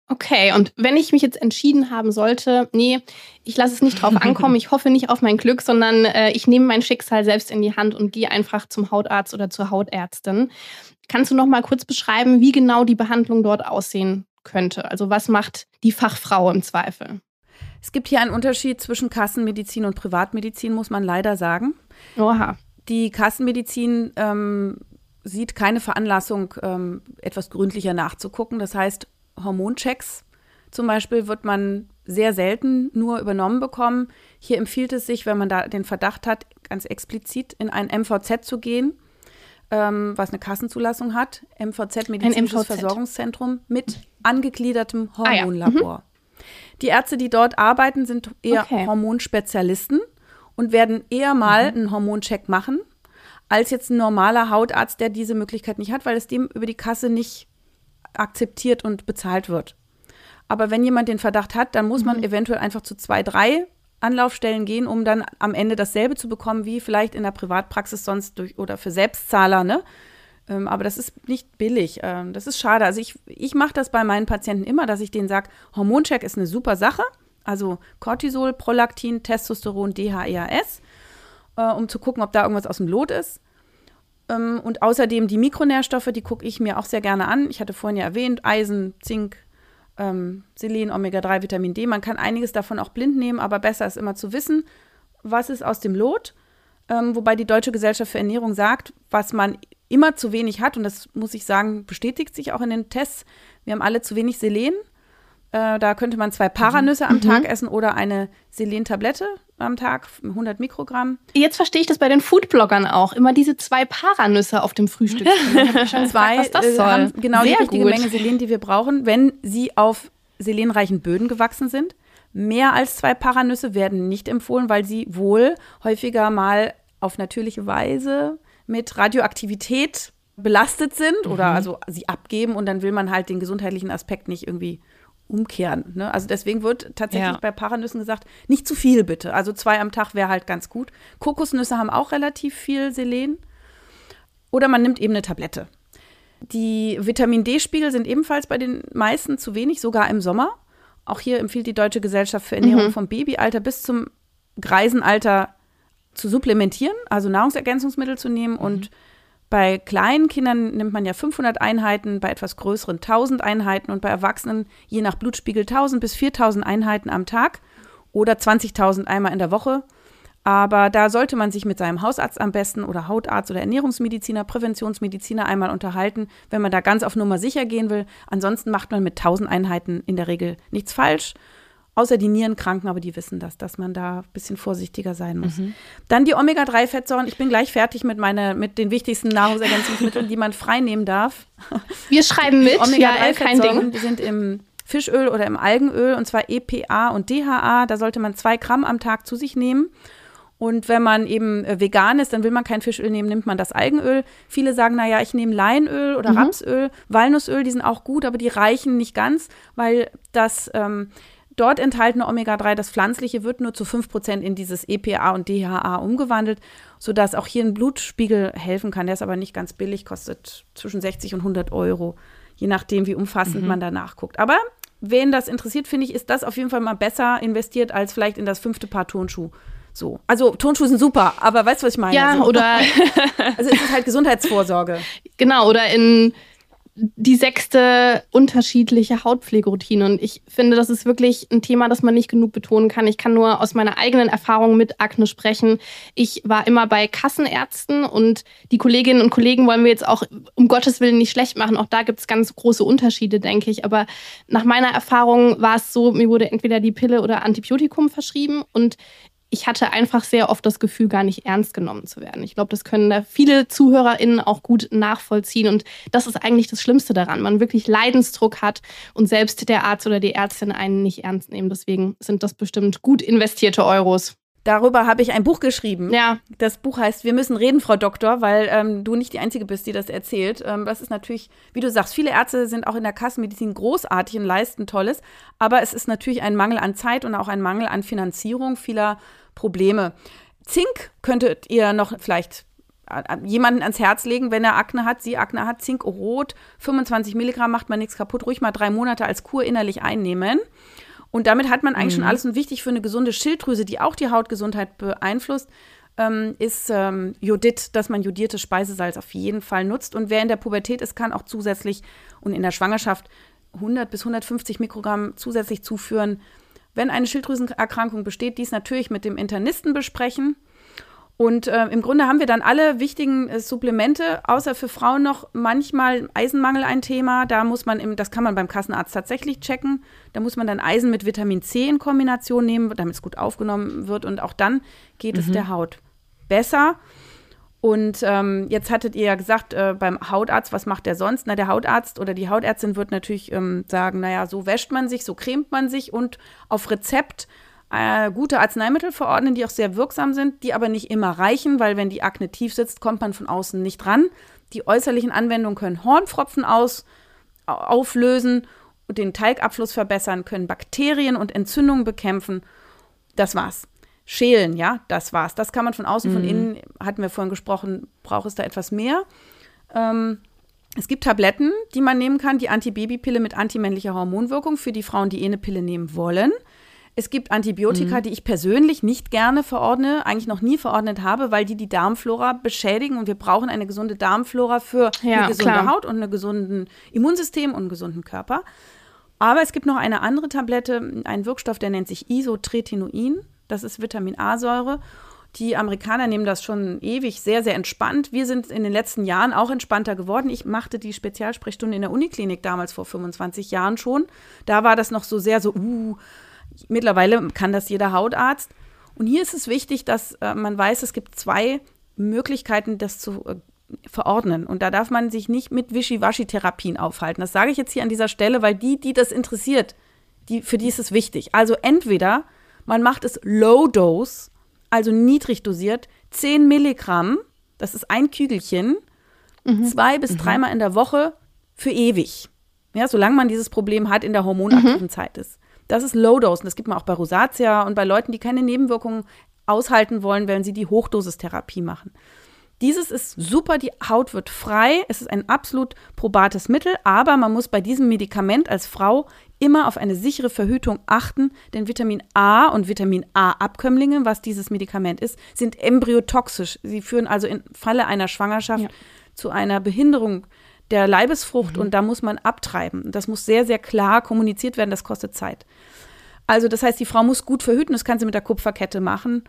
Okay, und wenn ich mich jetzt entschieden haben sollte, nee, ich lasse es nicht drauf ankommen, ich hoffe nicht auf mein Glück, sondern äh, ich nehme mein Schicksal selbst in die Hand und gehe einfach zum Hautarzt oder zur Hautärztin. Kannst du noch mal kurz beschreiben, wie genau die Behandlung dort aussehen könnte? Also was macht die Fachfrau im Zweifel? Es gibt hier einen Unterschied zwischen Kassenmedizin und Privatmedizin, muss man leider sagen. Oha. Die Kassenmedizin ähm, sieht keine Veranlassung, ähm, etwas gründlicher nachzugucken. Das heißt, Hormonchecks zum Beispiel wird man sehr selten nur übernommen bekommen. Hier empfiehlt es sich, wenn man da den Verdacht hat, ganz explizit in ein MVZ zu gehen, ähm, was eine Kassenzulassung hat. MVZ, medizinisches MVZ. Versorgungszentrum mit angegliedertem Ah ja, Hormonlabor. Die Ärzte, die dort arbeiten, sind eher Okay. Hormonspezialisten und werden eher mal Mhm. einen Hormoncheck machen, als jetzt ein normaler Hautarzt, der diese Möglichkeit nicht hat, weil es dem über die Kasse nicht akzeptiert und bezahlt wird. Aber wenn jemand den Verdacht hat, dann muss Mhm. man eventuell einfach zu zwei, drei Anlaufstellen gehen, um dann am Ende dasselbe zu bekommen, wie vielleicht in der Privatpraxis sonst durch oder für Selbstzahler, ne? Ähm, aber das ist nicht billig. Ähm, das ist schade. Also ich, ich mache das bei meinen Patienten immer, dass ich denen sage, Hormoncheck ist eine super Sache. Also Cortisol, Prolaktin, Testosteron, DHEAS, äh, um zu gucken, ob da irgendwas aus dem Lot ist. Ähm, und außerdem die Mikronährstoffe, die gucke ich mir auch sehr gerne an. Ich hatte vorhin ja erwähnt, Eisen, Zink, ähm, Selen, Omega-3, Vitamin D. Man kann einiges davon auch blind nehmen, aber besser ist immer zu wissen, was ist aus dem Lot. Ähm, wobei die Deutsche Gesellschaft für Ernährung sagt, was man immer zu wenig hat, und das muss ich sagen, bestätigt sich auch in den Tests. Wir haben alle zu wenig Selen. Äh, da könnte man zwei Paranüsse am Tag essen oder eine Selen-Tablette am Tag, 100 Mikrogramm. Jetzt verstehe ich das bei den Foodbloggern auch. Immer diese zwei Paranüsse auf dem Frühstück. Zwei was das äh, soll. haben genau Sehr die richtige gut. Menge Selen, die wir brauchen, wenn sie auf selenreichen Böden gewachsen sind. Mehr als zwei Paranüsse werden nicht empfohlen, weil sie wohl häufiger mal auf natürliche Weise mit Radioaktivität belastet sind oder Mhm. also sie abgeben und dann will man halt den gesundheitlichen Aspekt nicht irgendwie umkehren. Ne? Also deswegen wird tatsächlich Ja. bei Paranüssen gesagt, nicht zu viel bitte. Also zwei am Tag wäre halt ganz gut. Kokosnüsse haben auch relativ viel Selen. Oder man nimmt eben eine Tablette. Die Vitamin D-Spiegel sind ebenfalls bei den meisten zu wenig, sogar im Sommer. Auch hier empfiehlt die Deutsche Gesellschaft für Ernährung vom Babyalter bis zum Greisenalter zu supplementieren, also Nahrungsergänzungsmittel zu nehmen und Bei kleinen Kindern nimmt man ja 500 Einheiten, bei etwas größeren 1000 Einheiten und bei Erwachsenen je nach Blutspiegel 1000 bis 4000 Einheiten am Tag oder 20.000 einmal in der Woche. Aber da sollte man sich mit seinem Hausarzt am besten oder Hautarzt oder Ernährungsmediziner, Präventionsmediziner einmal unterhalten, wenn man da ganz auf Nummer sicher gehen will. Ansonsten macht man mit 1000 Einheiten in der Regel nichts falsch. Außer die Nierenkranken, aber die wissen das, dass man da ein bisschen vorsichtiger sein muss. Mhm. Dann die Omega-3-Fettsäuren. Ich bin gleich fertig mit, meine, mit den wichtigsten Nahrungsergänzungsmitteln, die man frei nehmen darf. Wir schreiben mit. Omega-3-Fettsäuren, die sind im Fischöl oder im Algenöl und zwar EPA und DHA. Da sollte man zwei Gramm am Tag zu sich nehmen. Und wenn man eben äh, vegan ist, dann will man kein Fischöl nehmen, nimmt man das Algenöl. Viele sagen, naja, ich nehme Leinöl oder mhm. Rapsöl, Walnussöl, die sind auch gut, aber die reichen nicht ganz, weil das ähm, dort enthaltene Omega-3, das pflanzliche, wird nur zu 5% in dieses EPA und DHA umgewandelt, sodass auch hier ein Blutspiegel helfen kann. Der ist aber nicht ganz billig, kostet zwischen 60 und 100 Euro, je nachdem, wie umfassend mhm. man da nachguckt. Aber wen das interessiert, finde ich, ist das auf jeden Fall mal besser investiert als vielleicht in das fünfte Paar Turnschuh. So. Also Turnschuhe sind super, aber weißt du, was ich meine? Ja, also, oder. also es ist halt Gesundheitsvorsorge. Genau, oder in die sechste unterschiedliche Hautpflegeroutine. Und ich finde, das ist wirklich ein Thema, das man nicht genug betonen kann. Ich kann nur aus meiner eigenen Erfahrung mit Akne sprechen. Ich war immer bei Kassenärzten und die Kolleginnen und Kollegen wollen wir jetzt auch um Gottes Willen nicht schlecht machen. Auch da gibt es ganz große Unterschiede, denke ich. Aber nach meiner Erfahrung war es so, mir wurde entweder die Pille oder Antibiotikum verschrieben und ich hatte einfach sehr oft das Gefühl, gar nicht ernst genommen zu werden. Ich glaube, das können da viele ZuhörerInnen auch gut nachvollziehen. Und das ist eigentlich das Schlimmste daran. Man wirklich Leidensdruck hat und selbst der Arzt oder die Ärztin einen nicht ernst nehmen. Deswegen sind das bestimmt gut investierte Euros. Darüber habe ich ein Buch geschrieben. Ja. Das Buch heißt Wir müssen reden, Frau Doktor, weil ähm, du nicht die Einzige bist, die das erzählt. Ähm, das ist natürlich, wie du sagst, viele Ärzte sind auch in der Kassenmedizin großartig und leisten Tolles. Aber es ist natürlich ein Mangel an Zeit und auch ein Mangel an Finanzierung vieler Probleme. Zink könntet ihr noch vielleicht äh, jemanden ans Herz legen, wenn er Akne hat, sie Akne hat, Zink rot, 25 Milligramm macht man nichts kaputt, ruhig mal drei Monate als Kur innerlich einnehmen. Und damit hat man eigentlich mhm. schon alles und wichtig für eine gesunde Schilddrüse, die auch die Hautgesundheit beeinflusst, ähm, ist ähm, Jodid, dass man jodiertes Speisesalz auf jeden Fall nutzt. Und wer in der Pubertät ist, kann auch zusätzlich und in der Schwangerschaft 100 bis 150 Mikrogramm zusätzlich zuführen. Wenn eine Schilddrüsenerkrankung besteht, dies natürlich mit dem Internisten besprechen. Und äh, im Grunde haben wir dann alle wichtigen äh, Supplemente, außer für Frauen noch manchmal Eisenmangel ein Thema. Da muss man, im, das kann man beim Kassenarzt tatsächlich checken. Da muss man dann Eisen mit Vitamin C in Kombination nehmen, damit es gut aufgenommen wird. Und auch dann geht mhm. es der Haut besser. Und ähm, jetzt hattet ihr ja gesagt, äh, beim Hautarzt, was macht der sonst? Na, der Hautarzt oder die Hautärztin wird natürlich ähm, sagen, naja, so wäscht man sich, so cremt man sich und auf Rezept äh, gute Arzneimittel verordnen, die auch sehr wirksam sind, die aber nicht immer reichen, weil wenn die Akne tief sitzt, kommt man von außen nicht dran. Die äußerlichen Anwendungen können Hornfropfen aus, auflösen und den Teigabfluss verbessern, können Bakterien und Entzündungen bekämpfen. Das war's. Schälen, ja, das war's. Das kann man von außen, mhm. von innen, hatten wir vorhin gesprochen, braucht es da etwas mehr. Ähm, es gibt Tabletten, die man nehmen kann, die Antibabypille mit antimännlicher Hormonwirkung für die Frauen, die eh eine Pille nehmen wollen. Es gibt Antibiotika, mhm. die ich persönlich nicht gerne verordne, eigentlich noch nie verordnet habe, weil die die Darmflora beschädigen und wir brauchen eine gesunde Darmflora für ja, eine gesunde klar. Haut und ein gesundes Immunsystem und einen gesunden Körper. Aber es gibt noch eine andere Tablette, einen Wirkstoff, der nennt sich Isotretinoin. Das ist Vitamin A-Säure. Die Amerikaner nehmen das schon ewig sehr, sehr entspannt. Wir sind in den letzten Jahren auch entspannter geworden. Ich machte die Spezialsprechstunde in der Uniklinik damals vor 25 Jahren schon. Da war das noch so sehr so, uh, Mittlerweile kann das jeder Hautarzt. Und hier ist es wichtig, dass äh, man weiß, es gibt zwei Möglichkeiten, das zu äh, verordnen. Und da darf man sich nicht mit Wischiwaschi-Therapien aufhalten. Das sage ich jetzt hier an dieser Stelle, weil die, die das interessiert, die, für die ist es wichtig. Also entweder man macht es Low Dose, also niedrig dosiert, 10 Milligramm, das ist ein Kügelchen, mhm. zwei bis mhm. dreimal in der Woche für ewig. Ja, solange man dieses Problem hat in der hormonaktiven mhm. Zeit ist. Das ist Low Dose und das gibt man auch bei Rosatia und bei Leuten, die keine Nebenwirkungen aushalten wollen, wenn sie die Hochdosistherapie machen. Dieses ist super, die Haut wird frei, es ist ein absolut probates Mittel, aber man muss bei diesem Medikament als Frau immer auf eine sichere Verhütung achten, denn Vitamin A und Vitamin A-Abkömmlinge, was dieses Medikament ist, sind embryotoxisch. Sie führen also im Falle einer Schwangerschaft ja. zu einer Behinderung der Leibesfrucht und da muss man abtreiben. Das muss sehr, sehr klar kommuniziert werden, das kostet Zeit. Also das heißt, die Frau muss gut verhüten, das kann sie mit der Kupferkette machen.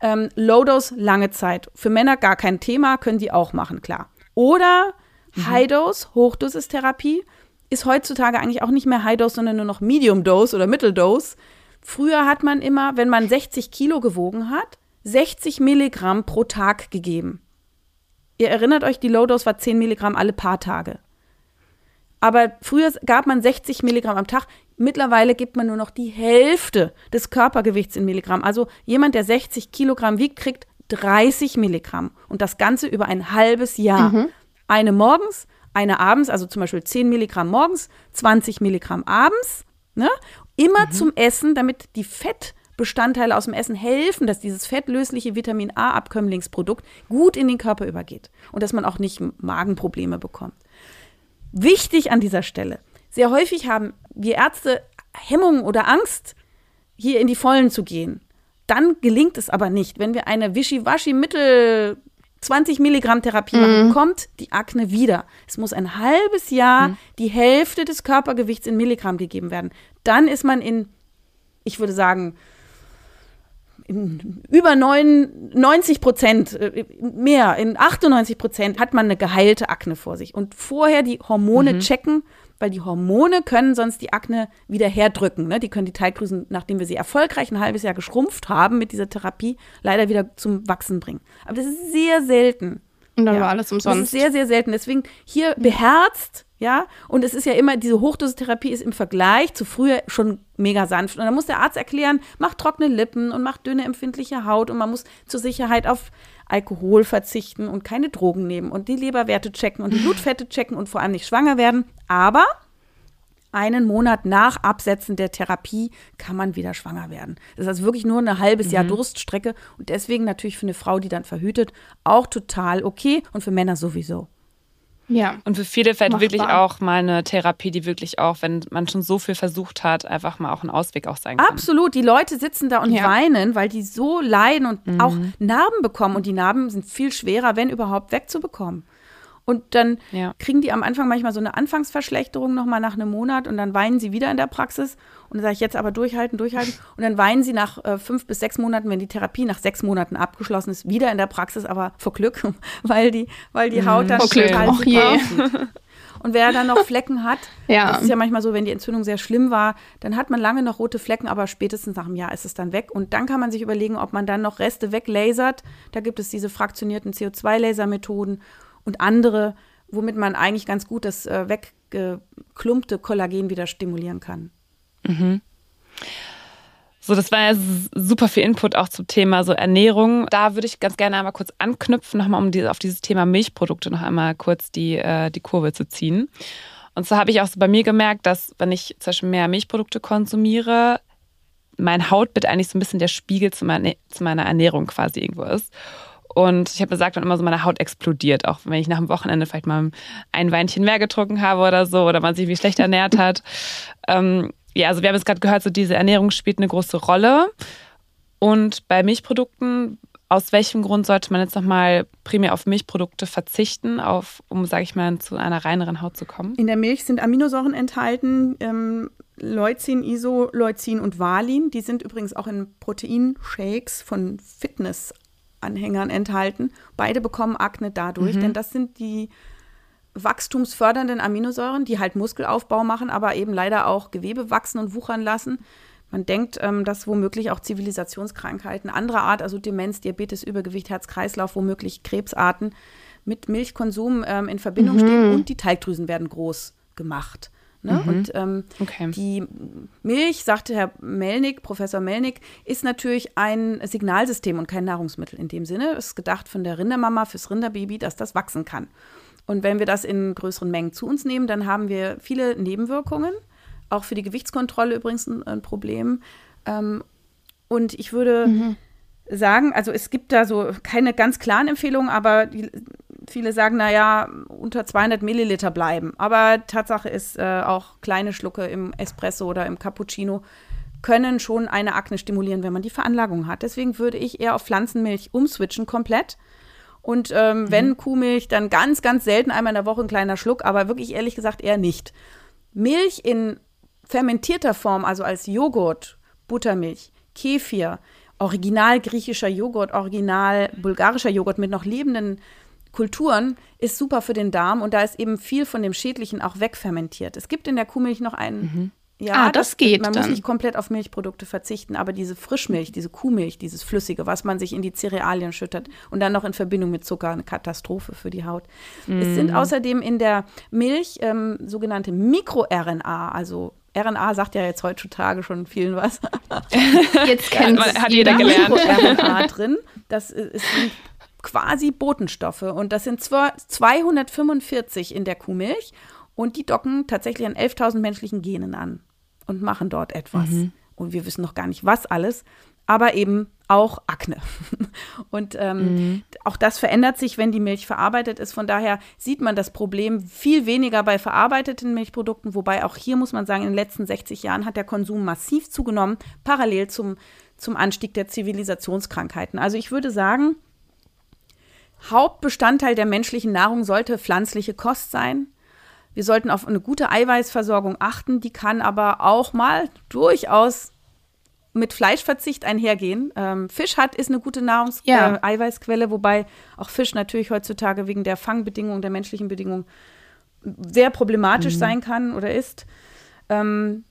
Ähm, Low-Dose, lange Zeit. Für Männer gar kein Thema, können die auch machen, klar. Oder High-Dose, Hochdosistherapie, ist heutzutage eigentlich auch nicht mehr High-Dose, sondern nur noch Medium-Dose oder Mittel-Dose. Früher hat man immer, wenn man 60 Kilo gewogen hat, 60 Milligramm pro Tag gegeben. Ihr erinnert euch, die Low-Dose war 10 Milligramm alle paar Tage. Aber früher gab man 60 Milligramm am Tag. Mittlerweile gibt man nur noch die Hälfte des Körpergewichts in Milligramm. Also jemand, der 60 Kilogramm wiegt, kriegt 30 Milligramm. Und das Ganze über ein halbes Jahr. Mhm. Eine morgens, eine abends, also zum Beispiel 10 Milligramm morgens, 20 Milligramm abends. Ne? Immer zum Essen, damit die Fettbestandteile aus dem Essen helfen, dass dieses fettlösliche Vitamin A-Abkömmlingsprodukt gut in den Körper übergeht. Und dass man auch nicht Magenprobleme bekommt. Wichtig an dieser Stelle. Sehr häufig haben wir Ärzte Hemmungen oder Angst, hier in die Vollen zu gehen. Dann gelingt es aber nicht. Wenn wir eine Wischiwaschi-Mittel 20 Milligramm Therapie machen, kommt die Akne wieder. Es muss ein halbes Jahr die Hälfte des Körpergewichts in Milligramm gegeben werden. Dann ist man in, ich würde sagen, in über neun- 90 Prozent, äh, mehr, in 98 Prozent hat man eine geheilte Akne vor sich. Und vorher die Hormone checken, weil die Hormone können sonst die Akne wieder herdrücken. Ne? Die können die Teigdrüsen, nachdem wir sie erfolgreich ein halbes Jahr geschrumpft haben mit dieser Therapie, leider wieder zum Wachsen bringen. Aber das ist sehr selten. Und dann Ja. war alles Das ist umsonst. sehr, sehr selten. Deswegen hier beherzt, ja. Und es ist ja immer, diese Hochdosistherapie ist im Vergleich zu früher schon mega sanft. Und dann muss der Arzt erklären, macht trockene Lippen und macht dünne, empfindliche Haut. Und man muss zur Sicherheit auf Alkohol verzichten und keine Drogen nehmen und die Leberwerte checken und die Blutfette checken und vor allem nicht schwanger werden. Aber einen Monat nach Absetzen der Therapie kann man wieder schwanger werden. Das ist also wirklich nur ein halbes Jahr Durststrecke und deswegen natürlich für eine Frau, die dann verhütet, auch total okay und für Männer sowieso. ja. Und für viele vielleicht Machbar. wirklich auch mal eine Therapie, die wirklich auch, wenn man schon so viel versucht hat, einfach mal auch ein Ausweg auch sein kann. Absolut, die Leute sitzen da und Ja. weinen, weil die so leiden und auch Narben bekommen und die Narben sind viel schwerer, wenn überhaupt, wegzubekommen. Und dann Ja. kriegen die am Anfang manchmal so eine Anfangsverschlechterung nochmal nach einem Monat und dann weinen sie wieder in der Praxis. Und dann sage ich jetzt aber durchhalten, durchhalten. Und dann weinen sie nach äh, fünf bis sechs Monaten, wenn die Therapie nach sechs Monaten abgeschlossen ist, wieder in der Praxis, aber vor Glück, weil die, weil die Haut dann total Och super aussieht. Und wer dann noch Flecken hat, Ja. das ist ja manchmal so, wenn die Entzündung sehr schlimm war, dann hat man lange noch rote Flecken, aber spätestens nach einem Jahr ist es dann weg. Und dann kann man sich überlegen, ob man dann noch Reste weglasert. Da gibt es diese fraktionierten CO2-Lasermethoden und andere, womit man eigentlich ganz gut das äh, weggeklumpte Kollagen wieder stimulieren kann. So, das war ja super viel Input auch zum Thema so Ernährung. Da würde ich ganz gerne einmal kurz anknüpfen, nochmal um die, auf dieses Thema Milchprodukte noch einmal kurz die, äh, die Kurve zu ziehen. Und zwar habe ich auch so bei mir gemerkt, dass wenn ich zum Beispiel mehr Milchprodukte konsumiere, mein Hautbild eigentlich so ein bisschen der Spiegel zu meiner, zu meiner Ernährung quasi irgendwo ist. Und ich habe gesagt, dann immer so meine Haut explodiert, auch wenn ich nach dem Wochenende vielleicht mal ein Weinchen mehr getrunken habe oder so oder man sich wie schlecht ernährt hat. Ähm, ja, also wir haben jetzt gerade gehört, so diese Ernährung spielt eine große Rolle. Und bei Milchprodukten, aus welchem Grund sollte man jetzt nochmal primär auf Milchprodukte verzichten, auf, um, sage ich mal, zu einer reineren Haut zu kommen? In der Milch sind Aminosäuren enthalten, ähm, Leucin, Isoleucin und Valin. Die sind übrigens auch in Proteinshakes von Fitnessanhängern enthalten. Beide bekommen Akne dadurch, denn das sind die wachstumsfördernden Aminosäuren, die halt Muskelaufbau machen, aber eben leider auch Gewebe wachsen und wuchern lassen. Man denkt, ähm, dass womöglich auch Zivilisationskrankheiten anderer Art, also Demenz, Diabetes, Übergewicht, Herz-Kreislauf, womöglich Krebsarten mit Milchkonsum ähm, in Verbindung stehen und die Teigdrüsen werden groß gemacht. Ne? Und ähm, Okay. die Milch, sagte Herr Melnick, Professor Melnick, ist natürlich ein Signalsystem und kein Nahrungsmittel in dem Sinne. Es ist gedacht von der Rindermama fürs Rinderbaby, dass das wachsen kann. Und wenn wir das in größeren Mengen zu uns nehmen, dann haben wir viele Nebenwirkungen. Auch für die Gewichtskontrolle übrigens ein, ein Problem. Ähm, und ich würde sagen, also es gibt da so keine ganz klaren Empfehlungen, aber die, viele sagen, naja, unter 200 Milliliter bleiben. Aber Tatsache ist, äh, auch kleine Schlucke im Espresso oder im Cappuccino können schon eine Akne stimulieren, wenn man die Veranlagung hat. Deswegen würde ich eher auf Pflanzenmilch umswitchen komplett Und ähm, wenn Kuhmilch, dann ganz, ganz selten einmal in der Woche ein kleiner Schluck, aber wirklich ehrlich gesagt eher nicht. Milch in fermentierter Form, also als Joghurt, Buttermilch, Kefir, original griechischer Joghurt, original bulgarischer Joghurt mit noch lebenden Kulturen, ist super für den Darm und da ist eben viel von dem Schädlichen auch wegfermentiert. Es gibt in der Kuhmilch noch einen. Ja, Ah, das geht Man dann. muss nicht komplett auf Milchprodukte verzichten, aber diese Frischmilch, diese Kuhmilch, dieses Flüssige, was man sich in die Cerealien schüttert und dann noch in Verbindung mit Zucker, eine Katastrophe für die Haut. Es sind außerdem in der Milch ähm, sogenannte Mikro-RNA, also RNA sagt ja jetzt heutzutage schon vielen was. Jetzt kennt man- es hat jeder gelernt. RNA drin. Das ist sind quasi Botenstoffe und das sind zwar 245 in der Kuhmilch und die docken tatsächlich an 11.000 menschlichen Genen an und machen dort etwas. Und wir wissen noch gar nicht, was alles, aber eben auch Akne. Und ähm, auch das verändert sich, wenn die Milch verarbeitet ist. Von daher sieht man das Problem viel weniger bei verarbeiteten Milchprodukten, wobei auch hier muss man sagen, in den letzten 60 Jahren hat der Konsum massiv zugenommen, parallel zum, zum Anstieg der Zivilisationskrankheiten. Also ich würde sagen, Hauptbestandteil der menschlichen Nahrung sollte pflanzliche Kost sein. Wir sollten auf eine gute Eiweißversorgung achten, die kann aber auch mal durchaus mit Fleischverzicht einhergehen. Ähm, Fisch hat ist eine gute Nahrungs Ja. äh, Eiweißquelle, wobei auch Fisch natürlich heutzutage wegen der Fangbedingungen, der menschlichen Bedingungen sehr problematisch sein kann oder ist. Ähm,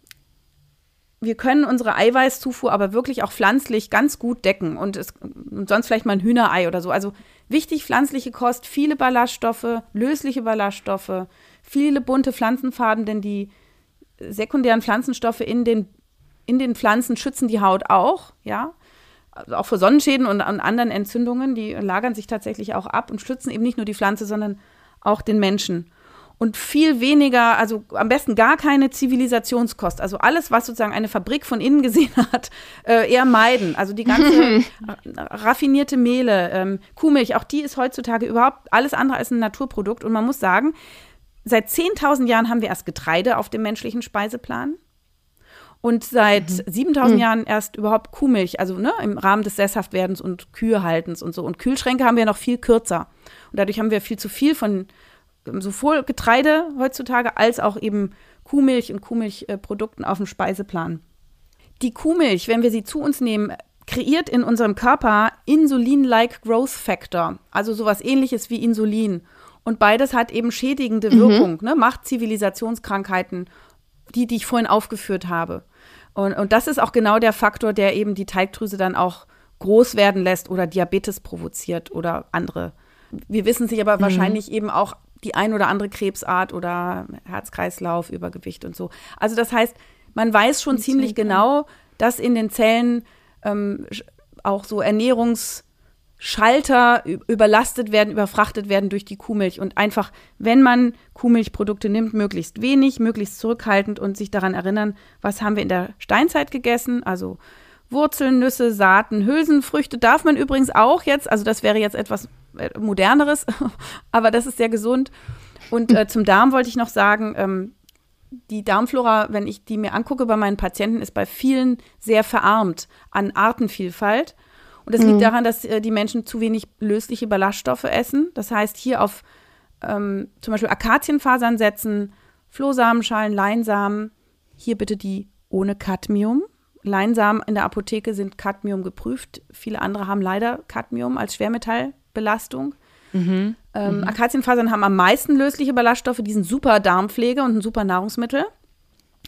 wir können unsere Eiweißzufuhr aber wirklich auch pflanzlich ganz gut decken und, es, und sonst vielleicht mal ein Hühnerei oder so. Also wichtig pflanzliche Kost, viele Ballaststoffe, lösliche Ballaststoffe, viele bunte Pflanzenfarben, denn die sekundären Pflanzenstoffe in den, in den Pflanzen schützen die Haut auch, ja. Also auch vor Sonnenschäden und an anderen Entzündungen, die lagern sich tatsächlich auch ab und schützen eben nicht nur die Pflanze, sondern auch den Menschen. Und viel weniger, also am besten gar keine Zivilisationskost. Also alles, was sozusagen eine Fabrik von innen gesehen hat, äh, eher meiden. Also die ganze raffinierte Mehle, ähm, Kuhmilch, auch die ist heutzutage überhaupt alles andere als ein Naturprodukt. Und man muss sagen, seit 10.000 Jahren haben wir erst Getreide auf dem menschlichen Speiseplan. Und seit 7000 Jahren erst überhaupt Kuhmilch, also ne, im Rahmen des Sesshaftwerdens und Kühehaltens und so. Und Kühlschränke haben wir noch viel kürzer. Und dadurch haben wir viel zu viel von sowohl Getreide heutzutage als auch eben Kuhmilch und Kuhmilchprodukten auf dem Speiseplan. Die Kuhmilch, wenn wir sie zu uns nehmen, kreiert in unserem Körper Insulin-like Growth Factor, also sowas ähnliches wie Insulin. Und beides hat eben schädigende Wirkung, ne? macht Zivilisationskrankheiten, die, die ich vorhin aufgeführt habe. Und, und das ist auch genau der Faktor, der eben die Teigdrüse dann auch groß werden lässt oder Diabetes provoziert oder andere. Wir wissen sich aber wahrscheinlich eben auch die ein oder andere Krebsart oder Herz-Kreislauf, Übergewicht und so. Also das heißt, man weiß schon ziemlich genau, dass in den Zellen ähm, auch so Ernährungsschalter überlastet werden, überfrachtet werden durch die Kuhmilch. Und einfach, wenn man Kuhmilchprodukte nimmt, möglichst wenig, möglichst zurückhaltend und sich daran erinnern, was haben wir in der Steinzeit gegessen, also Wurzeln, Nüsse, Saaten, Hülsenfrüchte darf man übrigens auch jetzt, also das wäre jetzt etwas moderneres, aber das ist sehr gesund. Und äh, zum Darm wollte ich noch sagen, ähm, die Darmflora, wenn ich die mir angucke bei meinen Patienten, ist bei vielen sehr verarmt an Artenvielfalt. Und das liegt daran, dass äh, die Menschen zu wenig lösliche Ballaststoffe essen. Das heißt, hier auf ähm, zum Beispiel Akazienfasern setzen, Flohsamenschalen, Leinsamen. Hier bitte die ohne Cadmium. Leinsamen in der Apotheke sind Cadmium geprüft. Viele andere haben leider Cadmium als Schwermetallbelastung. Ähm, Akazienfasern haben am meisten lösliche Ballaststoffe, die sind super Darmpflege und ein super Nahrungsmittel.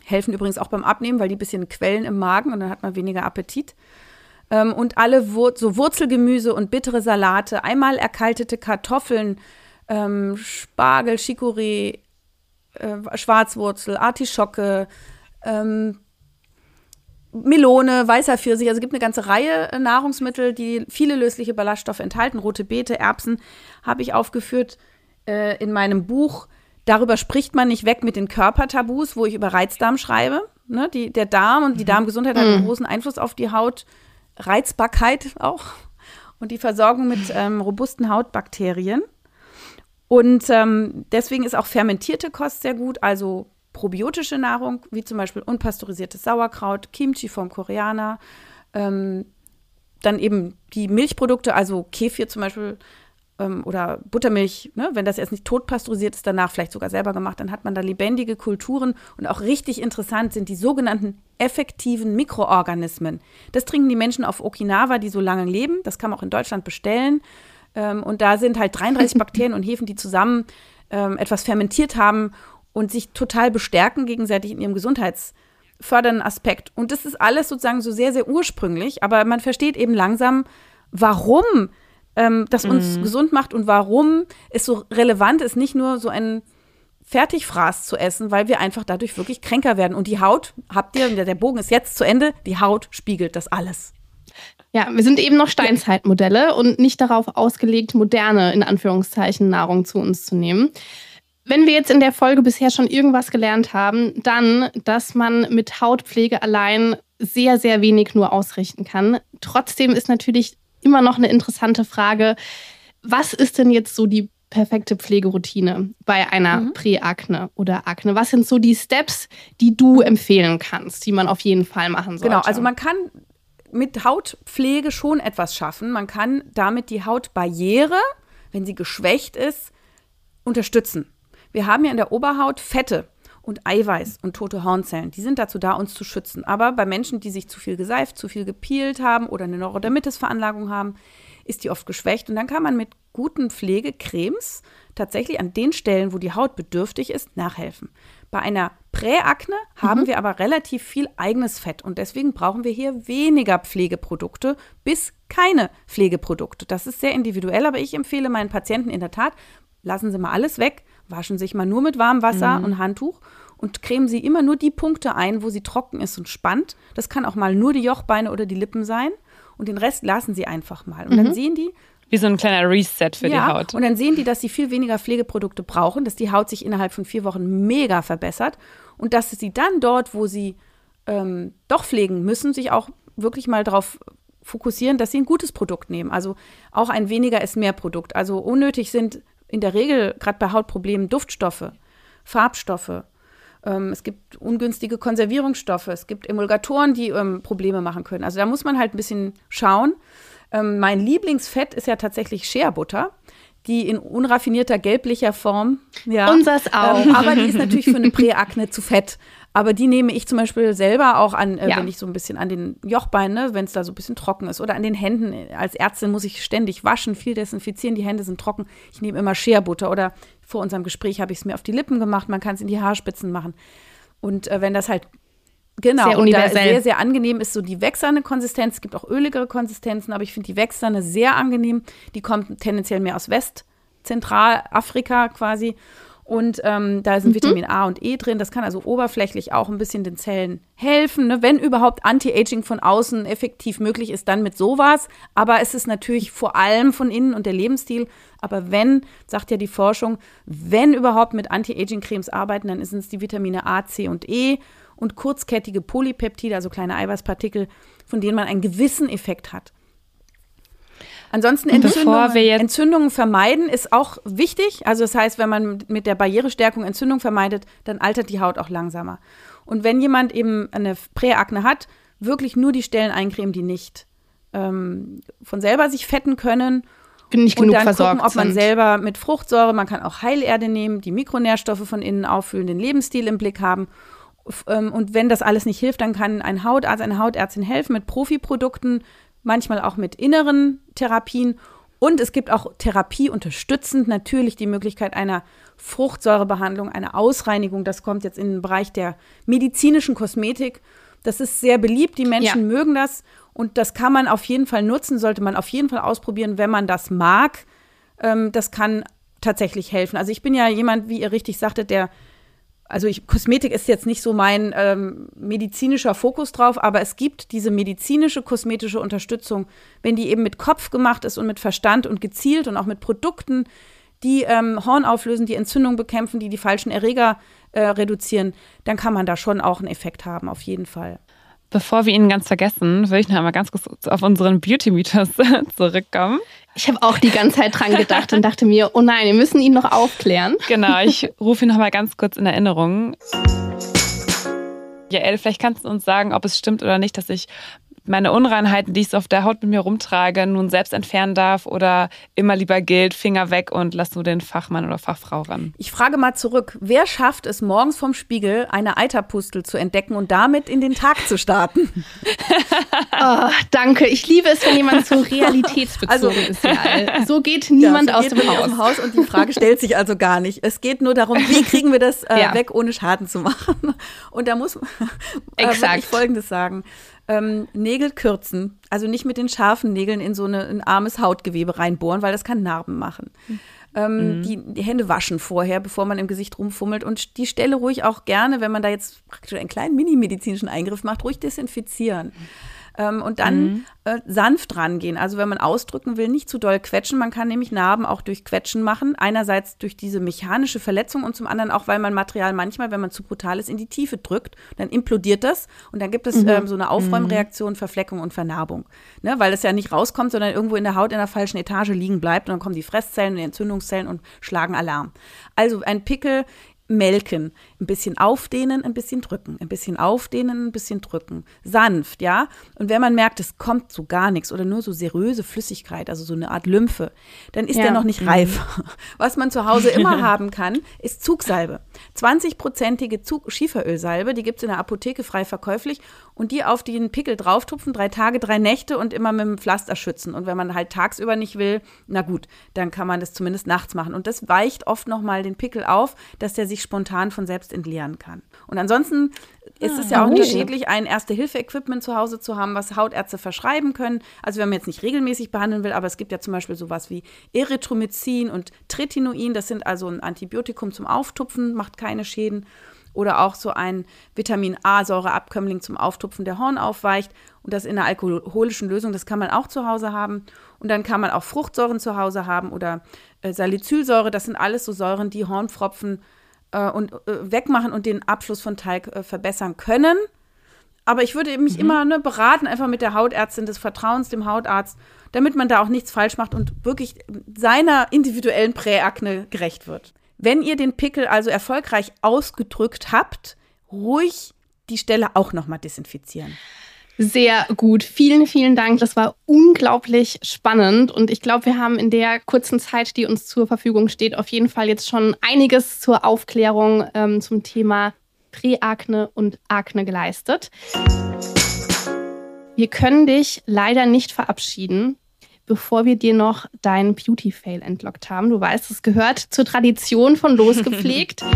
Helfen übrigens auch beim Abnehmen, weil die ein bisschen quellen im Magen und dann hat man weniger Appetit. Ähm, und alle Wur so Wurzelgemüse und bittere Salate, einmal erkaltete Kartoffeln, ähm, Spargel, Chicorée, äh, Schwarzwurzel, Artischocke, ähm, Melone, weißer Pfirsich. Also es gibt eine ganze Reihe äh, Nahrungsmittel, die viele lösliche Ballaststoffe enthalten. Rote Beete, Erbsen habe ich aufgeführt äh, in meinem Buch. Darüber spricht man nicht weg mit den Körpertabus, wo ich über Reizdarm schreibe. Ne? Die, der Darm und die Darmgesundheit hat einen großen Einfluss auf die Haut. Reizbarkeit auch. Und die Versorgung mit ähm, robusten Hautbakterien. Und ähm, deswegen ist auch fermentierte Kost sehr gut, also probiotische Nahrung, wie zum Beispiel unpasteurisiertes Sauerkraut, Kimchi vom Koreaner, ähm, dann eben die Milchprodukte, also Kefir zum Beispiel, ähm, oder Buttermilch, ne, wenn das erst nicht tot pasteurisiert ist, danach vielleicht sogar selber gemacht, dann hat man da lebendige Kulturen und auch richtig interessant sind die sogenannten effektiven Mikroorganismen. Das trinken die Menschen auf Okinawa, die so lange leben. Das kann man auch in Deutschland bestellen. Ähm, und da sind halt 33 Bakterien und Hefen, die zusammen ähm, etwas fermentiert haben und sich total bestärken gegenseitig in ihrem gesundheitsfördernden Aspekt. Und das ist alles sozusagen so sehr, sehr ursprünglich, aber man versteht eben langsam, warum ähm, das uns mhm. gesund macht und warum es so relevant ist, nicht nur so ein Fertigfraß zu essen, weil wir einfach dadurch wirklich kränker werden. Und die Haut, habt ihr, der Bogen ist jetzt zu Ende, die Haut spiegelt das alles. Ja, wir sind eben noch Steinzeitmodelle und nicht darauf ausgelegt, moderne, in Anführungszeichen, Nahrung zu uns zu nehmen. Wenn wir jetzt in der Folge bisher schon irgendwas gelernt haben, dann, dass man mit Hautpflege allein sehr, sehr wenig nur ausrichten kann. Trotzdem ist natürlich immer noch eine interessante Frage. Was ist denn jetzt so die perfekte Pflegeroutine bei einer mhm. Präakne oder Akne? Was sind so die Steps, die du empfehlen kannst, die man auf jeden Fall machen sollte? Genau, also man kann mit Hautpflege schon etwas schaffen. Man kann damit die Hautbarriere, wenn sie geschwächt ist, unterstützen. Wir haben ja in der Oberhaut Fette und Eiweiß und tote Hornzellen. Die sind dazu da, uns zu schützen. Aber bei Menschen, die sich zu viel geseift, zu viel gepielt haben oder eine Neurodermitis-Veranlagung haben, ist die oft geschwächt. Und dann kann man mit guten Pflegecremes tatsächlich an den Stellen, wo die Haut bedürftig ist, nachhelfen. Bei einer Präakne haben mhm. wir aber relativ viel eigenes Fett und deswegen brauchen wir hier weniger Pflegeprodukte bis keine Pflegeprodukte. Das ist sehr individuell, aber ich empfehle meinen Patienten in der Tat, lassen Sie mal alles weg, waschen sich mal nur mit warmem Wasser mhm. und Handtuch und cremen Sie immer nur die Punkte ein, wo sie trocken ist und spannt. Das kann auch mal nur die Jochbeine oder die Lippen sein. Und den Rest lassen Sie einfach mal. Und mhm. dann sehen die, wie so ein kleiner Reset für ja, die Haut. Und dann sehen die, dass sie viel weniger Pflegeprodukte brauchen, dass die Haut sich innerhalb von vier Wochen mega verbessert und dass sie dann dort, wo sie ähm, doch pflegen müssen, sich auch wirklich mal darauf fokussieren, dass sie ein gutes Produkt nehmen. Also auch ein weniger ist mehr Produkt. Also unnötig sind in der Regel gerade bei Hautproblemen Duftstoffe, Farbstoffe. Ähm, es gibt ungünstige Konservierungsstoffe, es gibt Emulgatoren, die ähm, Probleme machen können. Also da muss man halt ein bisschen schauen. Ähm, mein Lieblingsfett ist ja tatsächlich Shea Butter die in unraffinierter gelblicher Form. Ja, Unseres auch. Ähm, aber die ist natürlich für eine Präakne zu fett. Aber die nehme ich zum Beispiel selber auch an, äh, ja. wenn ich so ein bisschen an den Jochbeinen, ne, wenn es da so ein bisschen trocken ist. Oder an den Händen. Als Ärztin muss ich ständig waschen, viel desinfizieren, die Hände sind trocken. Ich nehme immer Scherbutter. Oder vor unserem Gespräch habe ich es mir auf die Lippen gemacht. Man kann es in die Haarspitzen machen. Und äh, wenn das halt Genau, sehr universell. sehr, sehr angenehm ist so die wächserne Konsistenz. Es gibt auch öligere Konsistenzen, aber ich finde die wächserne sehr angenehm. Die kommt tendenziell mehr aus Westzentralafrika quasi. Und ähm, da sind mhm. Vitamin A und E drin. Das kann also oberflächlich auch ein bisschen den Zellen helfen. Ne? Wenn überhaupt Anti-Aging von außen effektiv möglich ist, dann mit sowas. Aber es ist natürlich vor allem von innen und der Lebensstil. Aber wenn, sagt ja die Forschung, wenn überhaupt mit Anti-Aging-Cremes arbeiten, dann sind es die Vitamine A, C und E und kurzkettige Polypeptide, also kleine Eiweißpartikel, von denen man einen gewissen Effekt hat. Ansonsten Entzündungen, Entzündungen, vermeiden ist auch wichtig. Also das heißt, wenn man mit der Barrierestärkung Entzündung vermeidet, dann altert die Haut auch langsamer. Und wenn jemand eben eine Präakne hat, wirklich nur die Stellen eincremen, die nicht ähm, von selber sich fetten können. Nicht und genug dann versorgt gucken, ob man selber mit Fruchtsäure, man kann auch Heilerde nehmen, die Mikronährstoffe von innen auffüllen, den Lebensstil im Blick haben ähm, und wenn das alles nicht hilft, dann kann ein Hautarzt, eine Hautärztin helfen mit Profiprodukten, manchmal auch mit inneren Therapien. Und es gibt auch Therapie unterstützend natürlich die Möglichkeit einer Fruchtsäurebehandlung, einer Ausreinigung. Das kommt jetzt in den Bereich der medizinischen Kosmetik. Das ist sehr beliebt. Die Menschen ja. mögen das. Und das kann man auf jeden Fall nutzen, sollte man auf jeden Fall ausprobieren, wenn man das mag. Ähm, das kann tatsächlich helfen. Also ich bin ja jemand, wie ihr richtig sagtet, der also ich, Kosmetik ist jetzt nicht so mein ähm, medizinischer Fokus drauf, aber es gibt diese medizinische kosmetische Unterstützung, wenn die eben mit Kopf gemacht ist und mit Verstand und gezielt und auch mit Produkten, die ähm, Horn auflösen, die Entzündung bekämpfen, die die falschen Erreger äh, reduzieren, dann kann man da schon auch einen Effekt haben, auf jeden Fall. Bevor wir ihn ganz vergessen, würde ich noch einmal ganz kurz auf unseren Beauty-Mythos zurückkommen. Ich habe auch die ganze Zeit dran gedacht und dachte mir, oh nein, wir müssen ihn noch aufklären. Genau, ich rufe ihn noch mal ganz kurz in Erinnerung. Jael, vielleicht kannst du uns sagen, ob es stimmt oder nicht, dass sich meine Unreinheiten, die ich so auf der Haut mit mir rumtrage, nun selbst entfernen darf oder immer lieber gilt, Finger weg und lass nur den Fachmann oder Fachfrau ran. Ich frage mal zurück, wer schafft es morgens vom Spiegel, eine Eiterpustel zu entdecken und damit in den Tag zu starten? oh, danke. Ich liebe es, wenn jemand so realitätsbezogen also, ist. Ja. So geht niemand ja, so aus, geht dem aus, dem Haus. Und die Frage stellt sich also gar nicht. Es geht nur darum, wie kriegen wir das äh, ja. weg, ohne Schaden zu machen. Und da muss äh, ich Folgendes sagen ähm, Nägel kürzen, also nicht mit den scharfen Nägeln in so eine, ein armes Hautgewebe reinbohren, weil das kann Narben machen. Mhm. Ähm, mhm. die, die, Hände waschen vorher, bevor man im Gesicht rumfummelt und die Stelle ruhig auch gerne, wenn man da jetzt praktisch einen kleinen mini-medizinischen Eingriff macht, ruhig desinfizieren. Mhm. Ähm, und dann mhm. äh, sanft rangehen. Also wenn man ausdrücken will, nicht zu doll quetschen. Man kann nämlich Narben auch durch Quetschen machen. Einerseits durch diese mechanische Verletzung und zum anderen auch, weil man Material manchmal, wenn man zu brutal ist, in die Tiefe drückt. Dann implodiert das und dann gibt es mhm. ähm, so eine Aufräumreaktion, Verfleckung und Vernarbung. Ne? Weil es ja nicht rauskommt, sondern irgendwo in der Haut in der falschen Etage liegen bleibt und dann kommen die Fresszellen und die Entzündungszellen und schlagen Alarm. Also ein Pickel melken, ein bisschen aufdehnen, ein bisschen drücken, ein bisschen aufdehnen, ein bisschen drücken, sanft, ja. Und wenn man merkt, es kommt so gar nichts oder nur so seröse Flüssigkeit, also so eine Art Lymphe, dann ist ja. der noch nicht reif. Mhm. Was man zu Hause immer haben kann, ist Zugsalbe. 20-prozentige Schieferölsalbe, die gibt es in der Apotheke frei verkäuflich und die auf den Pickel drauftupfen, drei Tage, drei Nächte und immer mit dem Pflaster schützen. Und wenn man halt tagsüber nicht will, na gut, dann kann man das zumindest nachts machen. Und das weicht oft nochmal den Pickel auf, dass der sich spontan von selbst entleeren kann. Und ansonsten ist es ja auch unterschiedlich, ein Erste-Hilfe-Equipment zu Hause zu haben, was Hautärzte verschreiben können. Also wenn man jetzt nicht regelmäßig behandeln will, aber es gibt ja zum Beispiel sowas wie Erythromycin und Tretinoin, das sind also ein Antibiotikum zum Auftupfen, macht keine Schäden. Oder auch so ein Vitamin A-Säureabkömmling zum Auftupfen, der Horn aufweicht. Und das in einer alkoholischen Lösung, das kann man auch zu Hause haben. Und dann kann man auch Fruchtsäuren zu Hause haben oder äh, Salicylsäure. Das sind alles so Säuren, die Hornpfropfen äh, und, äh, wegmachen und den Abfluss von Teig äh, verbessern können. Aber ich würde mich mhm. immer ne, beraten, einfach mit der Hautärztin des Vertrauens, dem Hautarzt, damit man da auch nichts falsch macht und wirklich seiner individuellen Präakne gerecht wird. Wenn ihr den Pickel also erfolgreich ausgedrückt habt, ruhig die Stelle auch nochmal desinfizieren. Sehr gut. Vielen, vielen Dank. Das war unglaublich spannend. Und ich glaube, wir haben in der kurzen Zeit, die uns zur Verfügung steht, auf jeden Fall jetzt schon einiges zur Aufklärung ähm, zum Thema Präakne und Akne geleistet. Wir können dich leider nicht verabschieden, bevor wir dir noch deinen Beauty-Fail entlockt haben. Du weißt, es gehört zur Tradition von Losgepflegt.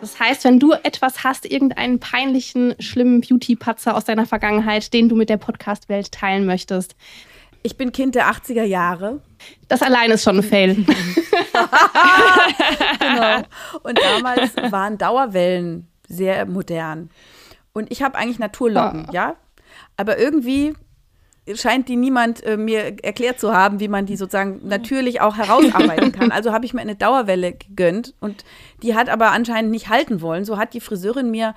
Das heißt, wenn du etwas hast, irgendeinen peinlichen, schlimmen Beauty-Patzer aus deiner Vergangenheit, den du mit der Podcast-Welt teilen möchtest. Ich bin Kind der 80er Jahre. Das allein ist schon ein Fail. genau. Und damals waren Dauerwellen sehr modern. Und ich habe eigentlich Naturlocken, oh. ja. Aber irgendwie scheint die niemand äh, mir erklärt zu haben, wie man die sozusagen natürlich auch herausarbeiten kann. Also habe ich mir eine Dauerwelle gegönnt und die hat aber anscheinend nicht halten wollen. So hat die Friseurin mir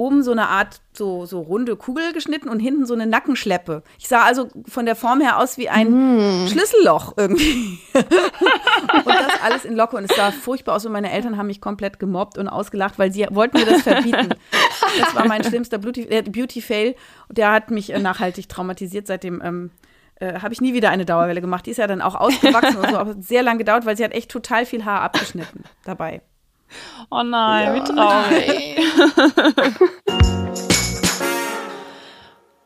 oben so eine Art so, so runde Kugel geschnitten und hinten so eine Nackenschleppe. Ich sah also von der Form her aus wie ein mm. Schlüsselloch irgendwie. und das alles in Locke. Und es sah furchtbar aus und meine Eltern haben mich komplett gemobbt und ausgelacht, weil sie wollten mir das verbieten. Das war mein schlimmster äh, Beauty-Fail. Der hat mich äh, nachhaltig traumatisiert. Seitdem ähm, äh, habe ich nie wieder eine Dauerwelle gemacht. Die ist ja dann auch ausgewachsen und so, aber sehr lang gedauert, weil sie hat echt total viel Haar abgeschnitten dabei. Oh nein, ja. wie traurig.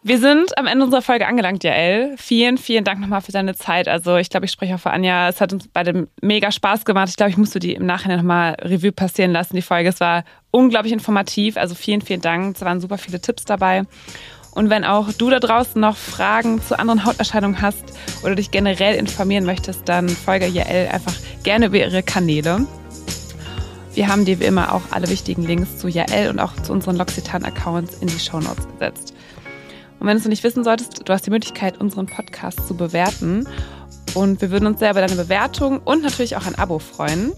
Wir sind am Ende unserer Folge angelangt, Jael. Vielen, vielen Dank nochmal für deine Zeit. Also ich glaube, ich spreche auch für Anja. Es hat uns beide mega Spaß gemacht. Ich glaube, ich musste die im Nachhinein nochmal Revue passieren lassen, die Folge. Es war unglaublich informativ. Also vielen, vielen Dank. Es waren super viele Tipps dabei. Und wenn auch du da draußen noch Fragen zu anderen Hauterscheinungen hast oder dich generell informieren möchtest, dann folge Jael einfach gerne über ihre Kanäle. Wir haben dir wie immer auch alle wichtigen Links zu Jael und auch zu unseren L'Occitane-Accounts in die Shownotes gesetzt. Und wenn du es noch nicht wissen solltest, du hast die Möglichkeit, unseren Podcast zu bewerten. Und wir würden uns sehr über deine Bewertung und natürlich auch ein Abo freuen.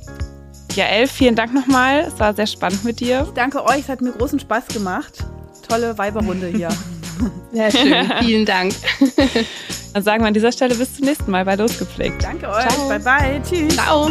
Jael, vielen Dank nochmal. Es war sehr spannend mit dir. Ich danke euch, es hat mir großen Spaß gemacht. Tolle Weiberrunde hier. Sehr schön, vielen Dank. Dann sagen wir an dieser Stelle bis zum nächsten Mal bei Losgepflegt. Danke euch, Ciao. bye bye, tschüss. Ciao.